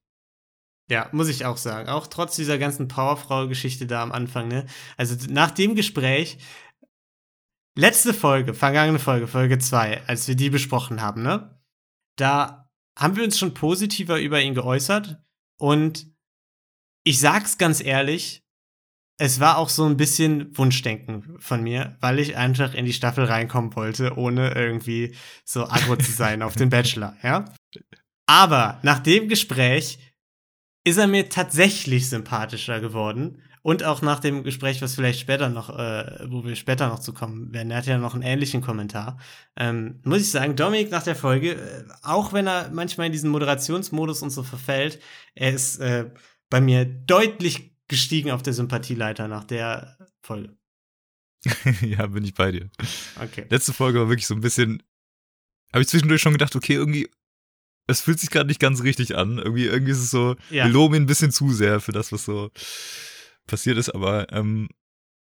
Ja, muss ich auch sagen. Auch trotz dieser ganzen Powerfrau-Geschichte da am Anfang, ne? Also nach dem Gespräch, letzte Folge, vergangene Folge, Folge 2, als wir die besprochen haben, ne? Da haben wir uns schon positiver über ihn geäußert und ich sag's ganz ehrlich, es war auch so ein bisschen Wunschdenken von mir, weil ich einfach in die Staffel reinkommen wollte, ohne irgendwie so aggro zu sein auf den Bachelor, ja? Aber nach dem Gespräch ist er mir tatsächlich sympathischer geworden. Und auch nach dem Gespräch, was vielleicht später noch, äh, wo wir später noch zu kommen werden, er hat ja noch einen ähnlichen Kommentar. Ähm, muss ich sagen, Dominik nach der Folge, äh, auch wenn er manchmal in diesen Moderationsmodus und so verfällt, er ist äh, bei mir deutlich gestiegen auf der Sympathieleiter nach der Folge. ja, bin ich bei dir. Okay. letzte Folge war wirklich so ein bisschen, habe ich zwischendurch schon gedacht, okay, irgendwie, es fühlt sich gerade nicht ganz richtig an. Irgendwie, irgendwie ist es so, Ja. wir loben ihn ein bisschen zu sehr für das, was so passiert ist, aber ähm,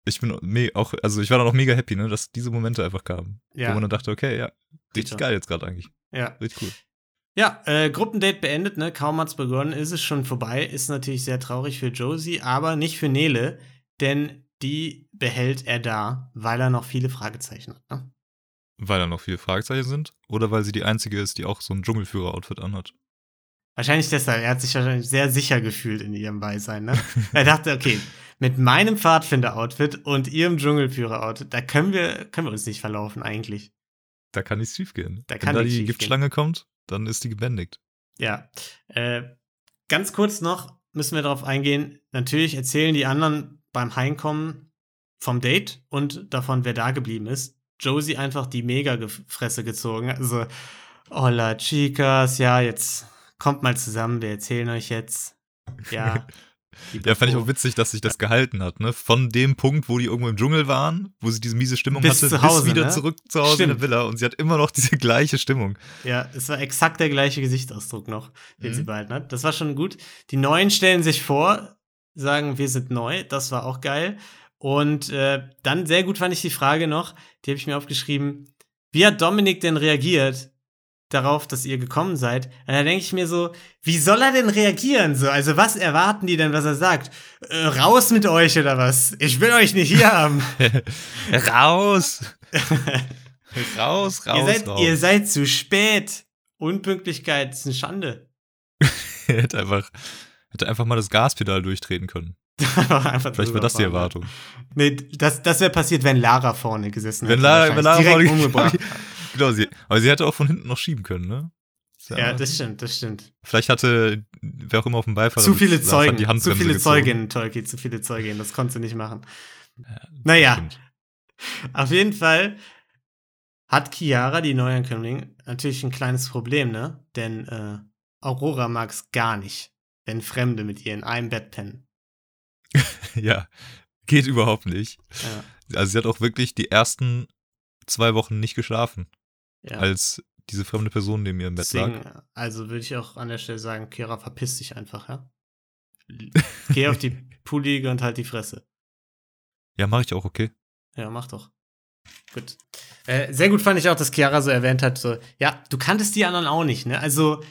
ich bin auch, also ich war dann auch mega happy, ne, dass diese Momente einfach kamen. Wo Ja. man dann dachte, okay, ja, richtig Bitte. geil jetzt gerade eigentlich. Ja. Richtig cool. Ja, äh, Gruppendate beendet, ne? Kaum hat's begonnen, ist es schon vorbei. Ist natürlich sehr traurig für Josie, aber nicht für Nele, denn die behält er da, weil er noch viele Fragezeichen hat. Ne? Weil da noch viele Fragezeichen sind oder weil sie die einzige ist, die auch so ein Dschungelführer-Outfit anhat. Wahrscheinlich deshalb. Er hat sich wahrscheinlich sehr sicher gefühlt in ihrem Beisein. Ne? er dachte, okay, mit meinem Pfadfinder-Outfit und ihrem Dschungelführer-Outfit, da können wir, können wir uns nicht verlaufen eigentlich. Da kann nichts schief gehen. Da Wenn da die. Giftschlange kommt, dann ist die gebändigt. Ja. Äh, ganz kurz noch müssen wir darauf eingehen. Natürlich erzählen die anderen beim Heimkommen vom Date und davon, wer da geblieben ist. Josie einfach die Mega-Fresse gezogen. Also, hola, Chicas, ja, jetzt kommt mal zusammen, wir erzählen euch jetzt. Ja. Ja, fand ich auch witzig, dass sich das gehalten hat, ne? Von dem Punkt, wo die irgendwo im Dschungel waren, wo sie diese miese Stimmung Bis hatte, Hause, bis wieder ne? zurück zu Hause in Stimmt. der Villa und sie hat immer noch diese gleiche Stimmung. Ja, es war exakt der gleiche Gesichtsausdruck noch, den Mhm. sie behalten hat. Das war schon gut. Die Neuen stellen sich vor, sagen, wir sind neu. Das war auch geil. Und äh, dann sehr gut fand ich die Frage noch, die habe ich mir aufgeschrieben. Wie hat Dominik denn reagiert, darauf, dass ihr gekommen seid. Und da denke ich mir so, wie soll er denn reagieren? So, also was erwarten die denn, was er sagt? Äh, raus mit euch oder was? Ich will euch nicht hier haben. raus! raus, raus, ihr, seid, raus. ihr seid zu spät. Unpünktlichkeit ist eine Schande. er hätte einfach, hätte einfach mal das Gaspedal durchtreten können. Vielleicht war das die fahren. Erwartung. Nee, das, das wäre passiert, wenn Lara vorne gesessen Wenn hätte. Lara, wenn Lara vorne- umgebracht. Genau, sie, aber sie hätte auch von hinten noch schieben können, ne? Ist Ja, das stimmt, das stimmt. Vielleicht hatte, wer auch immer auf dem Beifahrer Zu viele saß, Zeugen, die zu Handbremse viele gezogen. Zeuginnen, Tolki, zu viele Zeuginnen, das konntest du nicht machen. Naja, Stimmt. auf jeden Fall hat Chiara, die Neuankömmling, natürlich ein kleines Problem, ne? Denn äh, Aurora mag es gar nicht, wenn Fremde mit ihr in einem Bett pennen. Ja, geht überhaupt nicht. Ja, Also sie hat auch wirklich die ersten zwei Wochen nicht geschlafen, ja. als diese fremde Person neben ihr im Bett lag. Deswegen, also würde ich auch an der Stelle sagen, Chiara, verpiss dich einfach, ja? Geh auf die Poolliege und halt die Fresse. Ja, mache ich auch, okay. Ja, mach doch. Gut. Äh, sehr gut fand ich auch, dass Chiara so erwähnt hat, so, ja, du kanntest die anderen auch nicht, ne? Also,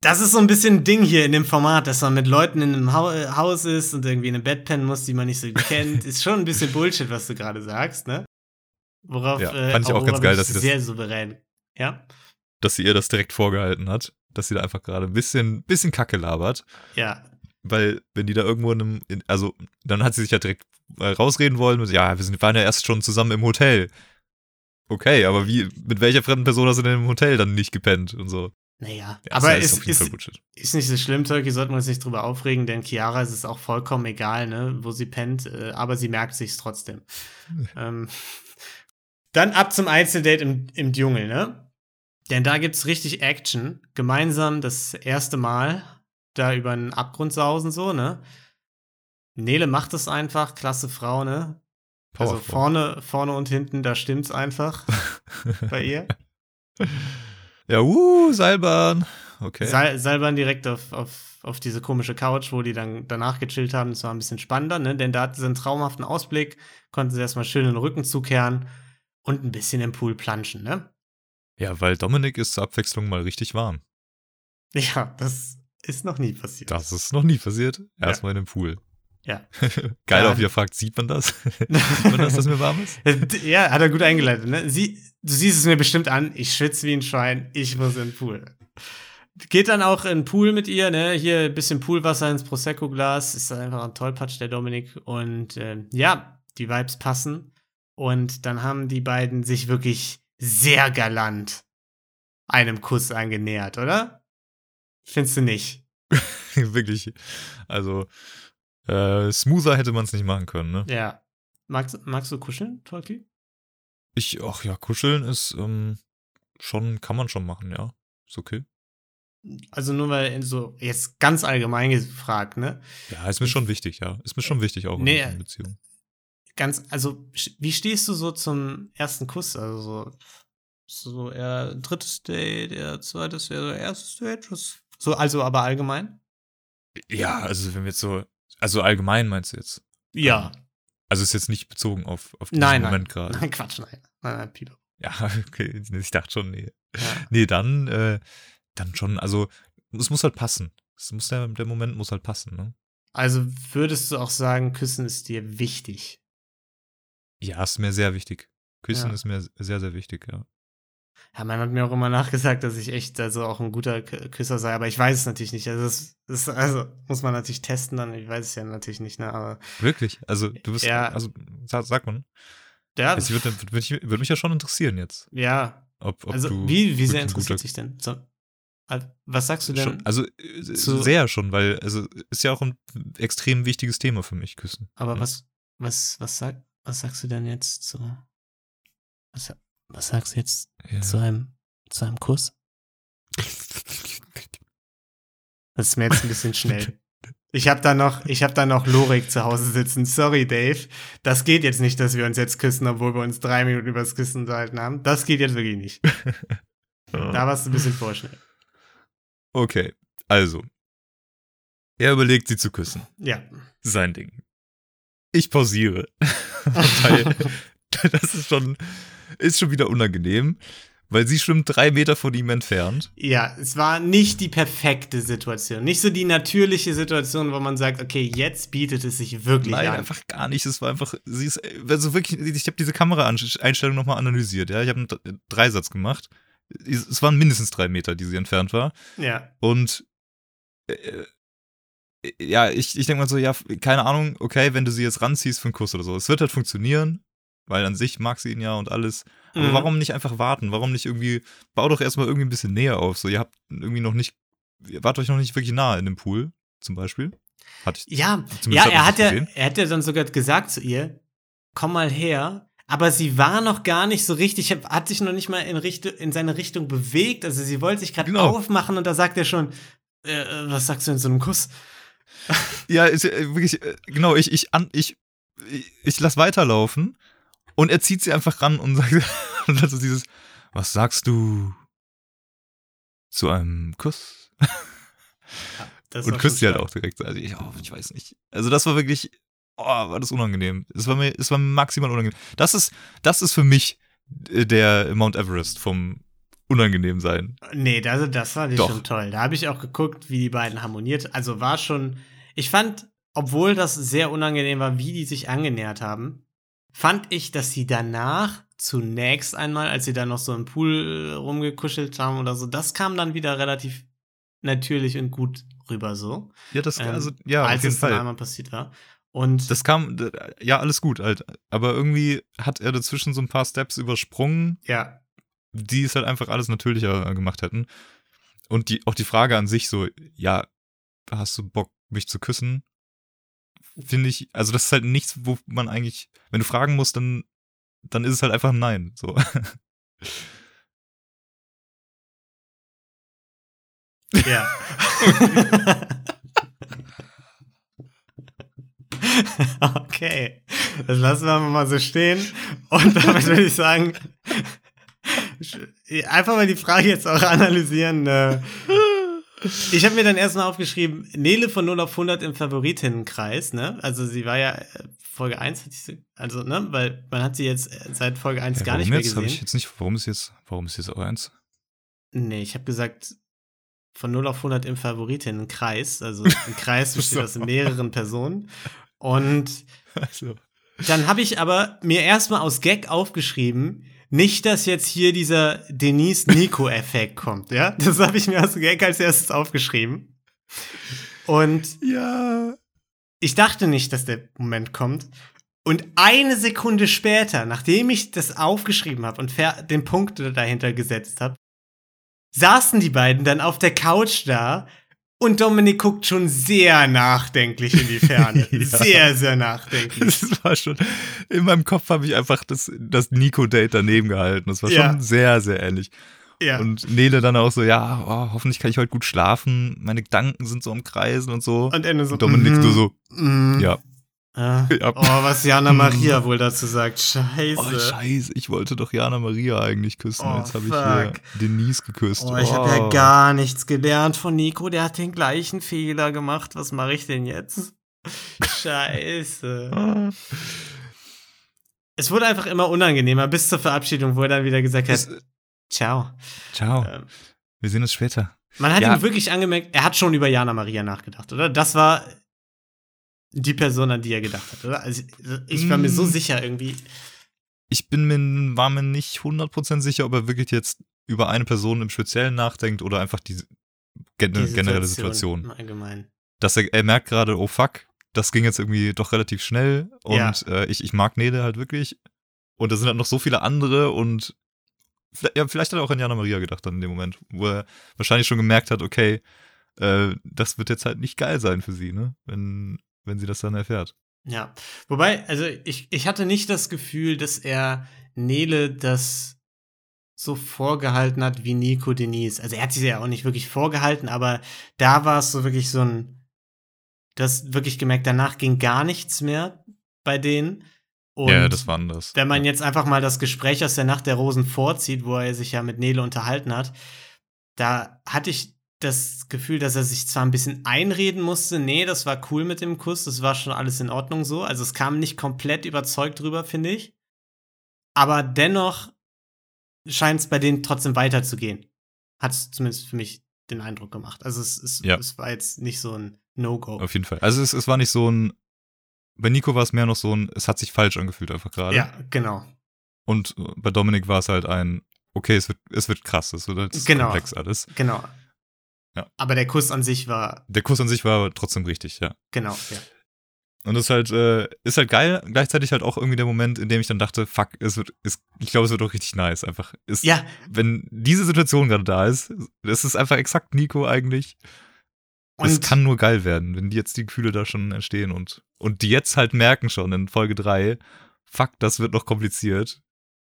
das ist so ein bisschen ein Ding hier in dem Format, dass man mit Leuten in einem äh, Haus ist und irgendwie in einem Bett pennen muss, die man nicht so kennt. ist schon ein bisschen Bullshit, was du gerade sagst, ne? Worauf Ja, äh, fand ich auch ganz geil, dass sie das- sehr souverän. Ja? Dass sie ihr das direkt vorgehalten hat, dass sie da einfach gerade ein bisschen, bisschen Kacke labert. Ja. Weil, wenn die da irgendwo in einem, in, also, dann hat sie sich ja direkt äh, rausreden wollen und ja, wir sind, waren ja erst schon zusammen im Hotel. Okay, aber wie, mit welcher fremden Person hast du denn im Hotel dann nicht gepennt und so? Naja. Ja, Aber ist ist, Bullshit. Ist nicht so schlimm, Turkey, sollten wir uns nicht drüber aufregen, denn Chiara ist es auch vollkommen egal, ne, wo sie pennt, äh, aber sie merkt sich's trotzdem. ähm, dann ab zum Einzeldate im, im Dschungel, ne? Denn da gibt's richtig Action. Gemeinsam das erste Mal da über einen Abgrund sausen, so, ne? Nele macht es einfach, klasse Frau, ne? Also Powerful. vorne, vorne und hinten, da stimmt's einfach bei ihr. Ja, uh, Seilbahn. Okay. Seil, Seilbahn direkt auf, auf, auf diese komische Couch, wo die dann danach gechillt haben. Das war ein bisschen spannender, ne? Denn da hatten sie einen traumhaften Ausblick, konnten sie erstmal schön den Rücken zukehren und ein bisschen im Pool planschen, ne? ja, weil Dominik ist zur Abwechslung mal richtig warm. Ja, das ist noch nie passiert. Das ist noch nie passiert. Erstmal in dem Pool. Ja. Geil, Ja. auf ihr fragt, sieht man das? sieht man das, dass mir warm ist? ja, hat er gut eingeleitet, ne? Sie, du siehst es mir bestimmt an, ich schwitze wie ein Schwein, ich muss in den Pool. Geht dann auch in den Pool mit ihr, ne? Hier ein bisschen Poolwasser ins Prosecco-Glas. Ist einfach ein Tollpatsch, der Dominik. Und ähm, ja, die Vibes passen. Und dann haben die beiden sich wirklich sehr galant einem Kuss angenähert, oder? Findest du nicht? Wirklich. Also, äh, smoother hätte man es nicht machen können, ne? Ja. Magst, magst du kuscheln, Tolki? Ich, ach ja, kuscheln ist ähm, schon, kann man schon machen, ja. Ist okay. Also nur weil so jetzt ganz allgemein gefragt, ne? Ja, ist mir schon wichtig, ja. Ist mir schon wichtig auch Nee, in einer Beziehung. Ganz, also wie stehst du so zum ersten Kuss? Also so, so eher drittes Date, eher zweites, eher so erstes Date? So, also aber allgemein? Ja, also wenn wir jetzt so, also allgemein meinst du jetzt? Ja. Also ist jetzt nicht bezogen auf, auf diesen Nein, nein. Moment gerade. Nein, Quatsch, nein. Nein, nein, Pilo. Ja, okay, ich dachte schon, nee. Ja. Nee, dann, äh, dann schon, also es muss halt passen. Es muss der, der Moment muss halt passen, ne? Also würdest du auch sagen, Küssen ist dir wichtig? Ja, ist mir sehr wichtig. Küssen Ja. ist mir sehr, sehr wichtig, ja. Ja, man hat mir auch immer nachgesagt, dass ich echt also auch ein guter Küsser sei, aber ich weiß es natürlich nicht. Also, das, das also muss man natürlich testen dann. Ich weiß es ja natürlich nicht, ne? Aber Wirklich? Also du bist, Ja. also sag, sag man. ja, Also, würde, würde, mich, ja schon interessieren jetzt, ja. ob, ob Also wie, wie sehr interessiert dich denn? So, was sagst du denn? Schon, also äh, sehr schon, weil also ist ja auch ein extrem wichtiges Thema für mich, Küssen. Aber Ja. was, was, was, sag, was sagst du denn jetzt zu. Was, was sagst du jetzt Ja. zu einem, zu einem Kuss? Das ist mir jetzt ein bisschen schnell. Ich habe da noch, ich habe da noch Lorik zu Hause sitzen. Sorry, Dave. Das geht jetzt nicht, dass wir uns jetzt küssen, obwohl wir uns drei Minuten übers Küssen unterhalten haben. Das geht jetzt wirklich nicht. Da warst du ein bisschen vorschnell. Okay, also. Er überlegt, sie zu küssen. Ja. Sein Ding. Ich pausiere. weil das ist schon, ist schon wieder unangenehm, weil sie schwimmt drei Meter von ihm entfernt. Ja, es war nicht die perfekte Situation. Nicht so die natürliche Situation, wo man sagt, okay, jetzt bietet es sich wirklich Nein, an. einfach gar nicht. Es war einfach, sie ist, also wirklich, ich habe diese Kameraeinstellung nochmal analysiert, ja. Ich habe einen Dreisatz gemacht. Es waren mindestens drei Meter, die sie entfernt war. Ja. Und äh, ja, ich, ich denke mal so, ja, keine Ahnung, okay, wenn du sie jetzt ranziehst für einen Kuss oder so. Es wird halt funktionieren, weil an sich mag sie ihn ja und alles. Aber Mhm. warum nicht einfach warten? Warum nicht irgendwie, bau doch erstmal irgendwie ein bisschen näher auf. So, ihr habt irgendwie noch nicht, ihr wart euch noch nicht wirklich nah in dem Pool, zum Beispiel. Hatte ich. Ja, Zumindest ja, er hat ja, er hat ja dann sogar gesagt zu ihr, komm mal her. Aber sie war noch gar nicht so richtig, hat sich noch nicht mal in, Richtung, in seine Richtung bewegt. Also sie wollte sich gerade Genau. aufmachen und da sagt er schon, äh, äh, was sagst du in so einem Kuss? Ja, ist ja äh, wirklich, äh, genau, ich, ich, an, ich, ich, ich lass weiterlaufen und er zieht sie einfach ran und sagt, und dann so dieses, was sagst du zu einem Kuss? Das und küsst sie halt auch direkt. Also ich, oh, ich weiß nicht. Also das war wirklich, oh, war das unangenehm. Es war mir, es war maximal unangenehm. Das ist, das ist für mich äh, der Mount Everest vom unangenehm sein. Nee, das, das fand ich Doch. schon toll. Da habe ich auch geguckt, wie die beiden harmoniert. Also war schon. Ich fand, obwohl das sehr unangenehm war, wie die sich angenähert haben, fand ich, dass sie danach zunächst einmal, als sie dann noch so im Pool rumgekuschelt haben oder so, das kam dann wieder relativ natürlich und gut rüber so. Ja, das, Ähm, also, ja, als auf jeden es dann Fall. einmal passiert war. Und Das kam, ja, alles gut halt. Aber irgendwie hat er dazwischen so ein paar Steps übersprungen, ja, die es halt einfach alles natürlicher äh, gemacht hätten. Und die, auch die Frage an sich so, ja, hast du Bock, mich zu küssen? Finde ich, also das ist halt nichts, wo man eigentlich, wenn du fragen musst, dann, dann ist es halt einfach ein Nein. So. Ja. okay. Das lassen wir mal so stehen. Und damit würde ich sagen, einfach mal die Frage jetzt auch analysieren. äh. Ich habe mir dann erstmal aufgeschrieben, Nele von 0 auf 100 im Favoritinnenkreis, ne? Also sie war ja äh, Folge 1, hatte ich sie, also, ne? Weil man hat sie jetzt äh, seit Folge 1 Ja, gar nicht mehr jetzt? Hab gesehen. ich jetzt nicht, warum ist jetzt, warum ist jetzt auch eins? Nee, ich habe gesagt, von 0 auf 100 im Favoritinnenkreis. Also ein Kreis besteht aus mehreren Personen. Und Also, dann habe ich aber mir erstmal aus Gag aufgeschrieben, nicht, dass jetzt hier dieser Denise-Nico-Effekt kommt, ja? Das habe ich mir aus Gag als erstes aufgeschrieben. Und ja. ich dachte nicht, dass der Moment kommt. Und eine Sekunde später, nachdem ich das aufgeschrieben habe und den Punkt dahinter gesetzt habe, saßen die beiden dann auf der Couch da und Dominik guckt schon sehr nachdenklich in die Ferne. Ja. Sehr, sehr nachdenklich. Das war schon, in meinem Kopf habe ich einfach das, das Nico-Date daneben gehalten. Das war Ja. schon sehr, sehr ähnlich. Ja. Und Nele dann auch so, ja, oh, hoffentlich kann ich heute gut schlafen. Meine Gedanken sind so am Kreisen und so. Und Ende so. Und Dominik nur so, mhm. ja. Ah. Ja. Oh, was Jana Maria wohl dazu sagt. Scheiße. Oh, scheiße, ich wollte doch Jana Maria eigentlich küssen. Oh, Jetzt habe ich hier Denise geküsst. Oh, ich habe ja gar nichts gelernt von Nico. Der hat den gleichen Fehler gemacht. Was mache ich denn jetzt? Scheiße. Es wurde einfach immer unangenehmer bis zur Verabschiedung, wo er dann wieder gesagt hat, Es- ciao. Ciao, Ähm, wir sehen uns später. man hat Ja. ihm wirklich angemerkt, er hat schon über Jana Maria nachgedacht, oder? Das war die Person, an die er gedacht hat, oder? Also, ich war mir so Mm. sicher irgendwie. Ich bin mir, war mir nicht 100% sicher, ob er wirklich jetzt über eine Person im Speziellen nachdenkt oder einfach die gen die generelle Situation. im Allgemeinen. dass er, er merkt gerade, oh fuck, das ging jetzt irgendwie doch relativ schnell und Ja. äh, ich, ich mag Nele halt wirklich. Und da sind halt noch so viele andere und vielleicht, ja, vielleicht hat er auch an Jana Maria gedacht dann in dem Moment, wo er wahrscheinlich schon gemerkt hat, okay, äh, das wird jetzt halt nicht geil sein für sie, ne? Wenn, wenn sie das dann erfährt. Ja, wobei, also ich, ich hatte nicht das Gefühl, dass er Nele das so vorgehalten hat wie Nico Denise. Also er hat sie ja auch nicht wirklich vorgehalten, aber da war es so wirklich so ein, das wirklich gemerkt, danach ging gar nichts mehr bei denen. Und ja, das war anders. wenn man jetzt einfach mal das Gespräch aus der Nacht der Rosen vorzieht, wo er sich ja mit Nele unterhalten hat, da hatte ich das Gefühl, dass er sich zwar ein bisschen einreden musste, nee, das war cool mit dem Kuss, das war schon alles in Ordnung so. Also es kam nicht komplett überzeugt drüber, finde ich. Aber dennoch scheint es bei denen trotzdem weiterzugehen. Hat es zumindest für mich den Eindruck gemacht. Also es, es, Ja. es war jetzt nicht so ein No-Go. Auf jeden Fall. Also es, es war nicht so ein, bei Nico war es mehr noch so ein, es hat sich falsch angefühlt einfach gerade. Ja, genau. Und äh, bei Dominik war es halt ein, okay, es wird, es wird krass, es wird Genau. komplex alles. Genau. Ja. Aber der Kuss an sich war, Der Kuss an sich war trotzdem richtig, ja. genau, ja. Und das ist halt, äh, ist halt geil, gleichzeitig halt auch irgendwie der Moment, in dem ich dann dachte, fuck, es wird, es, ich glaube, es wird auch richtig nice. Einfach. Es, Ja, Wenn diese Situation gerade da ist, das ist einfach exakt Nico eigentlich. Es und kann nur geil werden, wenn die jetzt die Gefühle da schon entstehen und, und die jetzt halt merken schon in Folge 3, fuck, das wird noch kompliziert.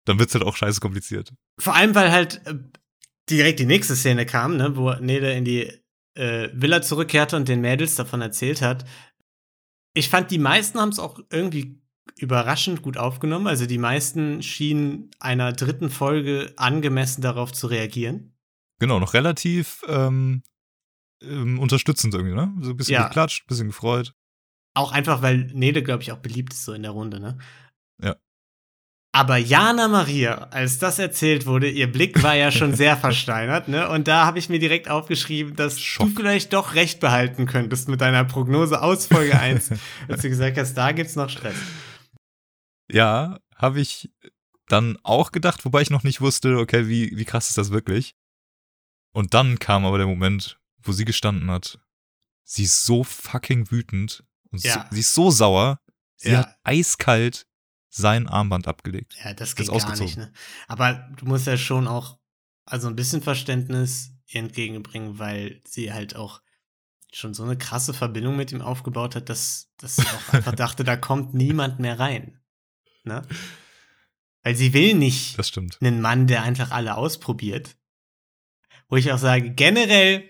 Dann wird's halt auch scheiße kompliziert. vor allem, weil halt äh, direkt die nächste Szene kam, ne, wo Nede in die äh, Villa zurückkehrte und den Mädels davon erzählt hat. Ich fand, die meisten haben es auch irgendwie überraschend gut aufgenommen. Also die meisten schienen einer dritten Folge angemessen darauf zu reagieren. Genau, noch relativ ähm, ähm, unterstützend irgendwie, ne? So ein bisschen Ja. geklatscht, ein bisschen gefreut. Auch einfach, weil Nede, glaube ich, auch beliebt ist so in der Runde, ne? Aber Jana Maria, als das erzählt wurde, ihr Blick war ja schon sehr versteinert, ne? Und da habe ich mir direkt aufgeschrieben, dass Schock. du vielleicht doch recht behalten könntest mit deiner Prognose aus Folge 1, als du gesagt hast, da gibt's noch Stress. Ja, habe ich dann auch gedacht, wobei ich noch nicht wusste, okay, wie, wie krass ist das wirklich. Und dann kam aber der Moment, wo sie gestanden hat. Sie ist so fucking wütend und Ja. so, sie ist so sauer. Sie Ja. hat eiskalt sein Armband abgelegt. Ja, das Ist geht gar ausgezogen. nicht, ne? Aber du musst ja schon auch, also ein bisschen Verständnis ihr entgegenbringen, weil sie halt auch schon so eine krasse Verbindung mit ihm aufgebaut hat, dass, dass sie auch einfach dachte, da kommt niemand mehr rein. Ne? Weil sie will nicht Das stimmt. einen Mann, der einfach alle ausprobiert. Wo ich auch sage, generell,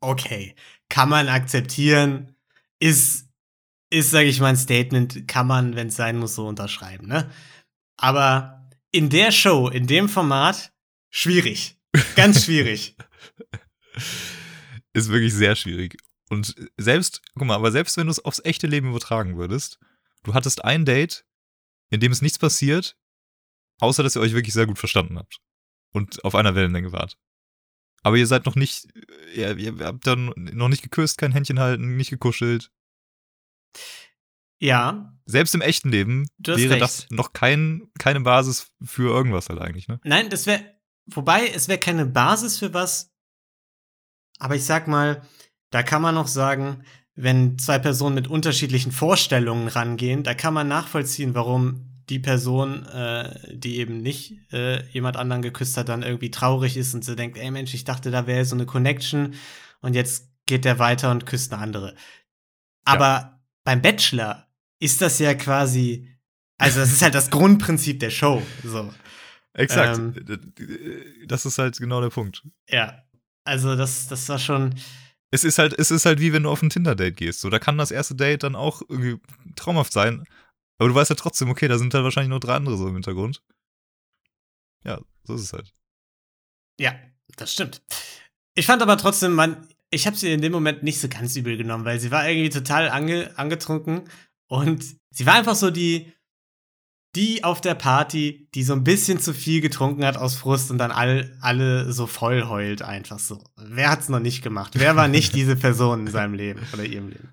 okay, kann man akzeptieren, ist, ist, sage ich mal, ein Statement, kann man, wenn es sein muss, so unterschreiben, ne? Aber in der Show, in dem Format, schwierig. Ganz schwierig. Ist wirklich sehr schwierig. Und selbst, guck mal, aber selbst wenn du es aufs echte Leben übertragen würdest, du hattest ein Date, in dem es nichts passiert, außer dass ihr euch wirklich sehr gut verstanden habt. Und auf einer Wellenlänge wart. Aber ihr seid noch nicht, ihr, ihr habt dann noch nicht geküsst, kein Händchen halten, nicht gekuschelt. Ja, Selbst im echten Leben wäre recht. das noch kein, keine Basis für irgendwas halt eigentlich, ne? Nein, das wäre, wobei, es wäre keine Basis für was, aber ich sag mal, da kann man noch sagen, wenn zwei Personen mit unterschiedlichen Vorstellungen rangehen, da kann man nachvollziehen, warum die Person, äh, die eben nicht äh, jemand anderen geküsst hat, dann irgendwie traurig ist und so denkt, ey Mensch, ich dachte, da wäre so eine Connection und jetzt geht der weiter und küsst eine andere. Aber beim Bachelor ist das ja quasi, also das ist halt das Grundprinzip der Show, so. Exakt. Ähm. das ist halt genau der Punkt. Ja, also das, das war schon. Es ist halt, es ist halt wie wenn du auf ein Tinder-Date gehst. So, da kann das erste Date dann auch irgendwie traumhaft sein. Aber du weißt ja trotzdem, okay, da sind halt wahrscheinlich noch drei andere so im Hintergrund. Ja, so ist es halt. Ja, das stimmt. Ich fand aber trotzdem, man, ich habe sie in dem Moment nicht so ganz übel genommen, weil sie war irgendwie total ange, angetrunken und sie war einfach so die, die auf der Party, die so ein bisschen zu viel getrunken hat aus Frust und dann all, alle so voll heult einfach so. Wer hat's noch nicht gemacht? Wer war nicht diese Person in seinem Leben oder ihrem Leben?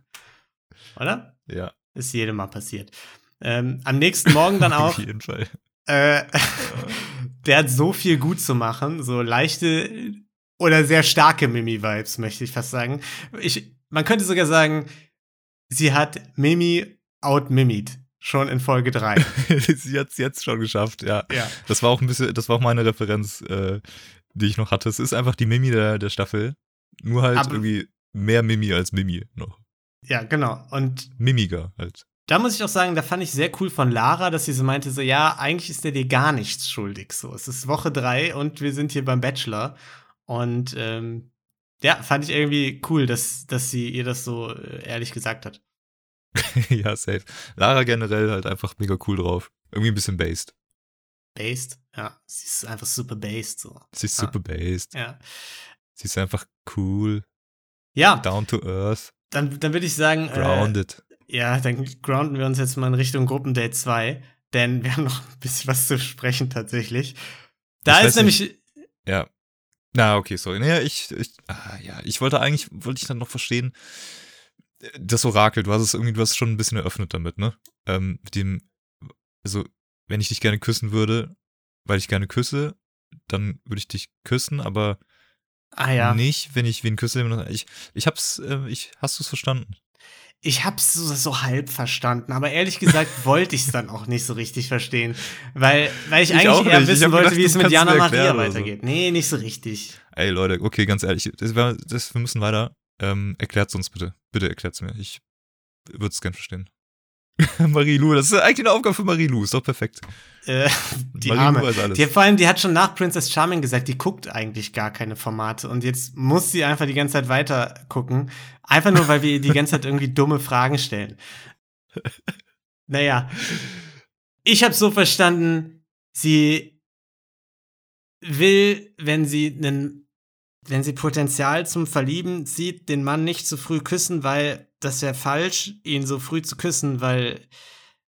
Oder? Ja, Ist jedem mal passiert. Ähm, am nächsten Morgen dann auch. auf jeden Fall. Äh, der hat so viel gut zu machen, so leichte oder sehr starke Mimi-Vibes, möchte ich fast sagen. Ich, man könnte sogar sagen, sie hat Mimi outmimied, schon in Folge 3. Sie hat's jetzt schon geschafft, ja. ja. Das war auch ein bisschen, das war auch meine Referenz, äh, die ich noch hatte. Es ist einfach die Mimi der, der Staffel. Nur halt Aber- irgendwie mehr Mimi als Mimi noch. ja, genau. Und Mimiger halt. da muss ich auch sagen, da fand ich sehr cool von Lara, dass sie so meinte, so, ja, eigentlich ist der dir gar nichts schuldig. So, es ist Woche 3 und wir sind hier beim Bachelor. Und ähm, ja, fand ich irgendwie cool, dass, dass sie ihr das so äh, ehrlich gesagt hat. ja, safe. Lara generell halt einfach mega cool drauf. Irgendwie ein bisschen based. Based. Ja, sie ist einfach super based so. Sie ist Ah. super based. Ja. Sie ist einfach cool, Ja, down to earth, dann, dann würde ich sagen, äh, grounded. ja, dann grounden wir uns jetzt mal in Richtung Gruppendate 2, denn wir haben noch ein bisschen was zu sprechen tatsächlich. Da Ich ist weiß nicht. nämlich, Ja. Na, okay, sorry. Naja, ich, ich, ah, ja, ich wollte eigentlich, wollte ich dann noch verstehen, das Orakel, du hast es irgendwie, du hast es schon ein bisschen eröffnet damit, ne? Ähm, mit dem, also, wenn ich dich gerne küssen würde, weil ich gerne küsse, dann würde ich dich küssen, aber ah ja, nicht, wenn ich wen küsse. Ich, ich hab's, äh, ich, hast du es verstanden? Ich hab's so, so halb verstanden, aber ehrlich gesagt wollte ich es dann auch nicht so richtig verstehen, weil, weil ich, Ich eigentlich eher wissen wollte, gedacht, wie es mit Jana Maria so. weitergeht. Nee, nicht so richtig. Ey, Leute, okay, ganz ehrlich, das, das, wir müssen weiter. Ähm, erklärt's uns bitte. Bitte erklärt's mir. Ich würde es gern verstehen. Marie-Lou, das ist eigentlich eine Aufgabe für Marie-Lou, ist doch perfekt. Äh, die Marie-Lou Arme. weiß alles. Die, vor allem, die hat schon nach Princess Charming gesagt, die guckt eigentlich gar keine Formate. Und jetzt muss sie einfach die ganze Zeit weiter gucken. Einfach nur, weil wir ihr die ganze Zeit irgendwie dumme Fragen stellen. Naja. Ich habe so verstanden, sie will, wenn sie einen, wenn sie Potenzial zum Verlieben sieht, den Mann nicht zu früh küssen, weil das wäre falsch, ihn so früh zu küssen, weil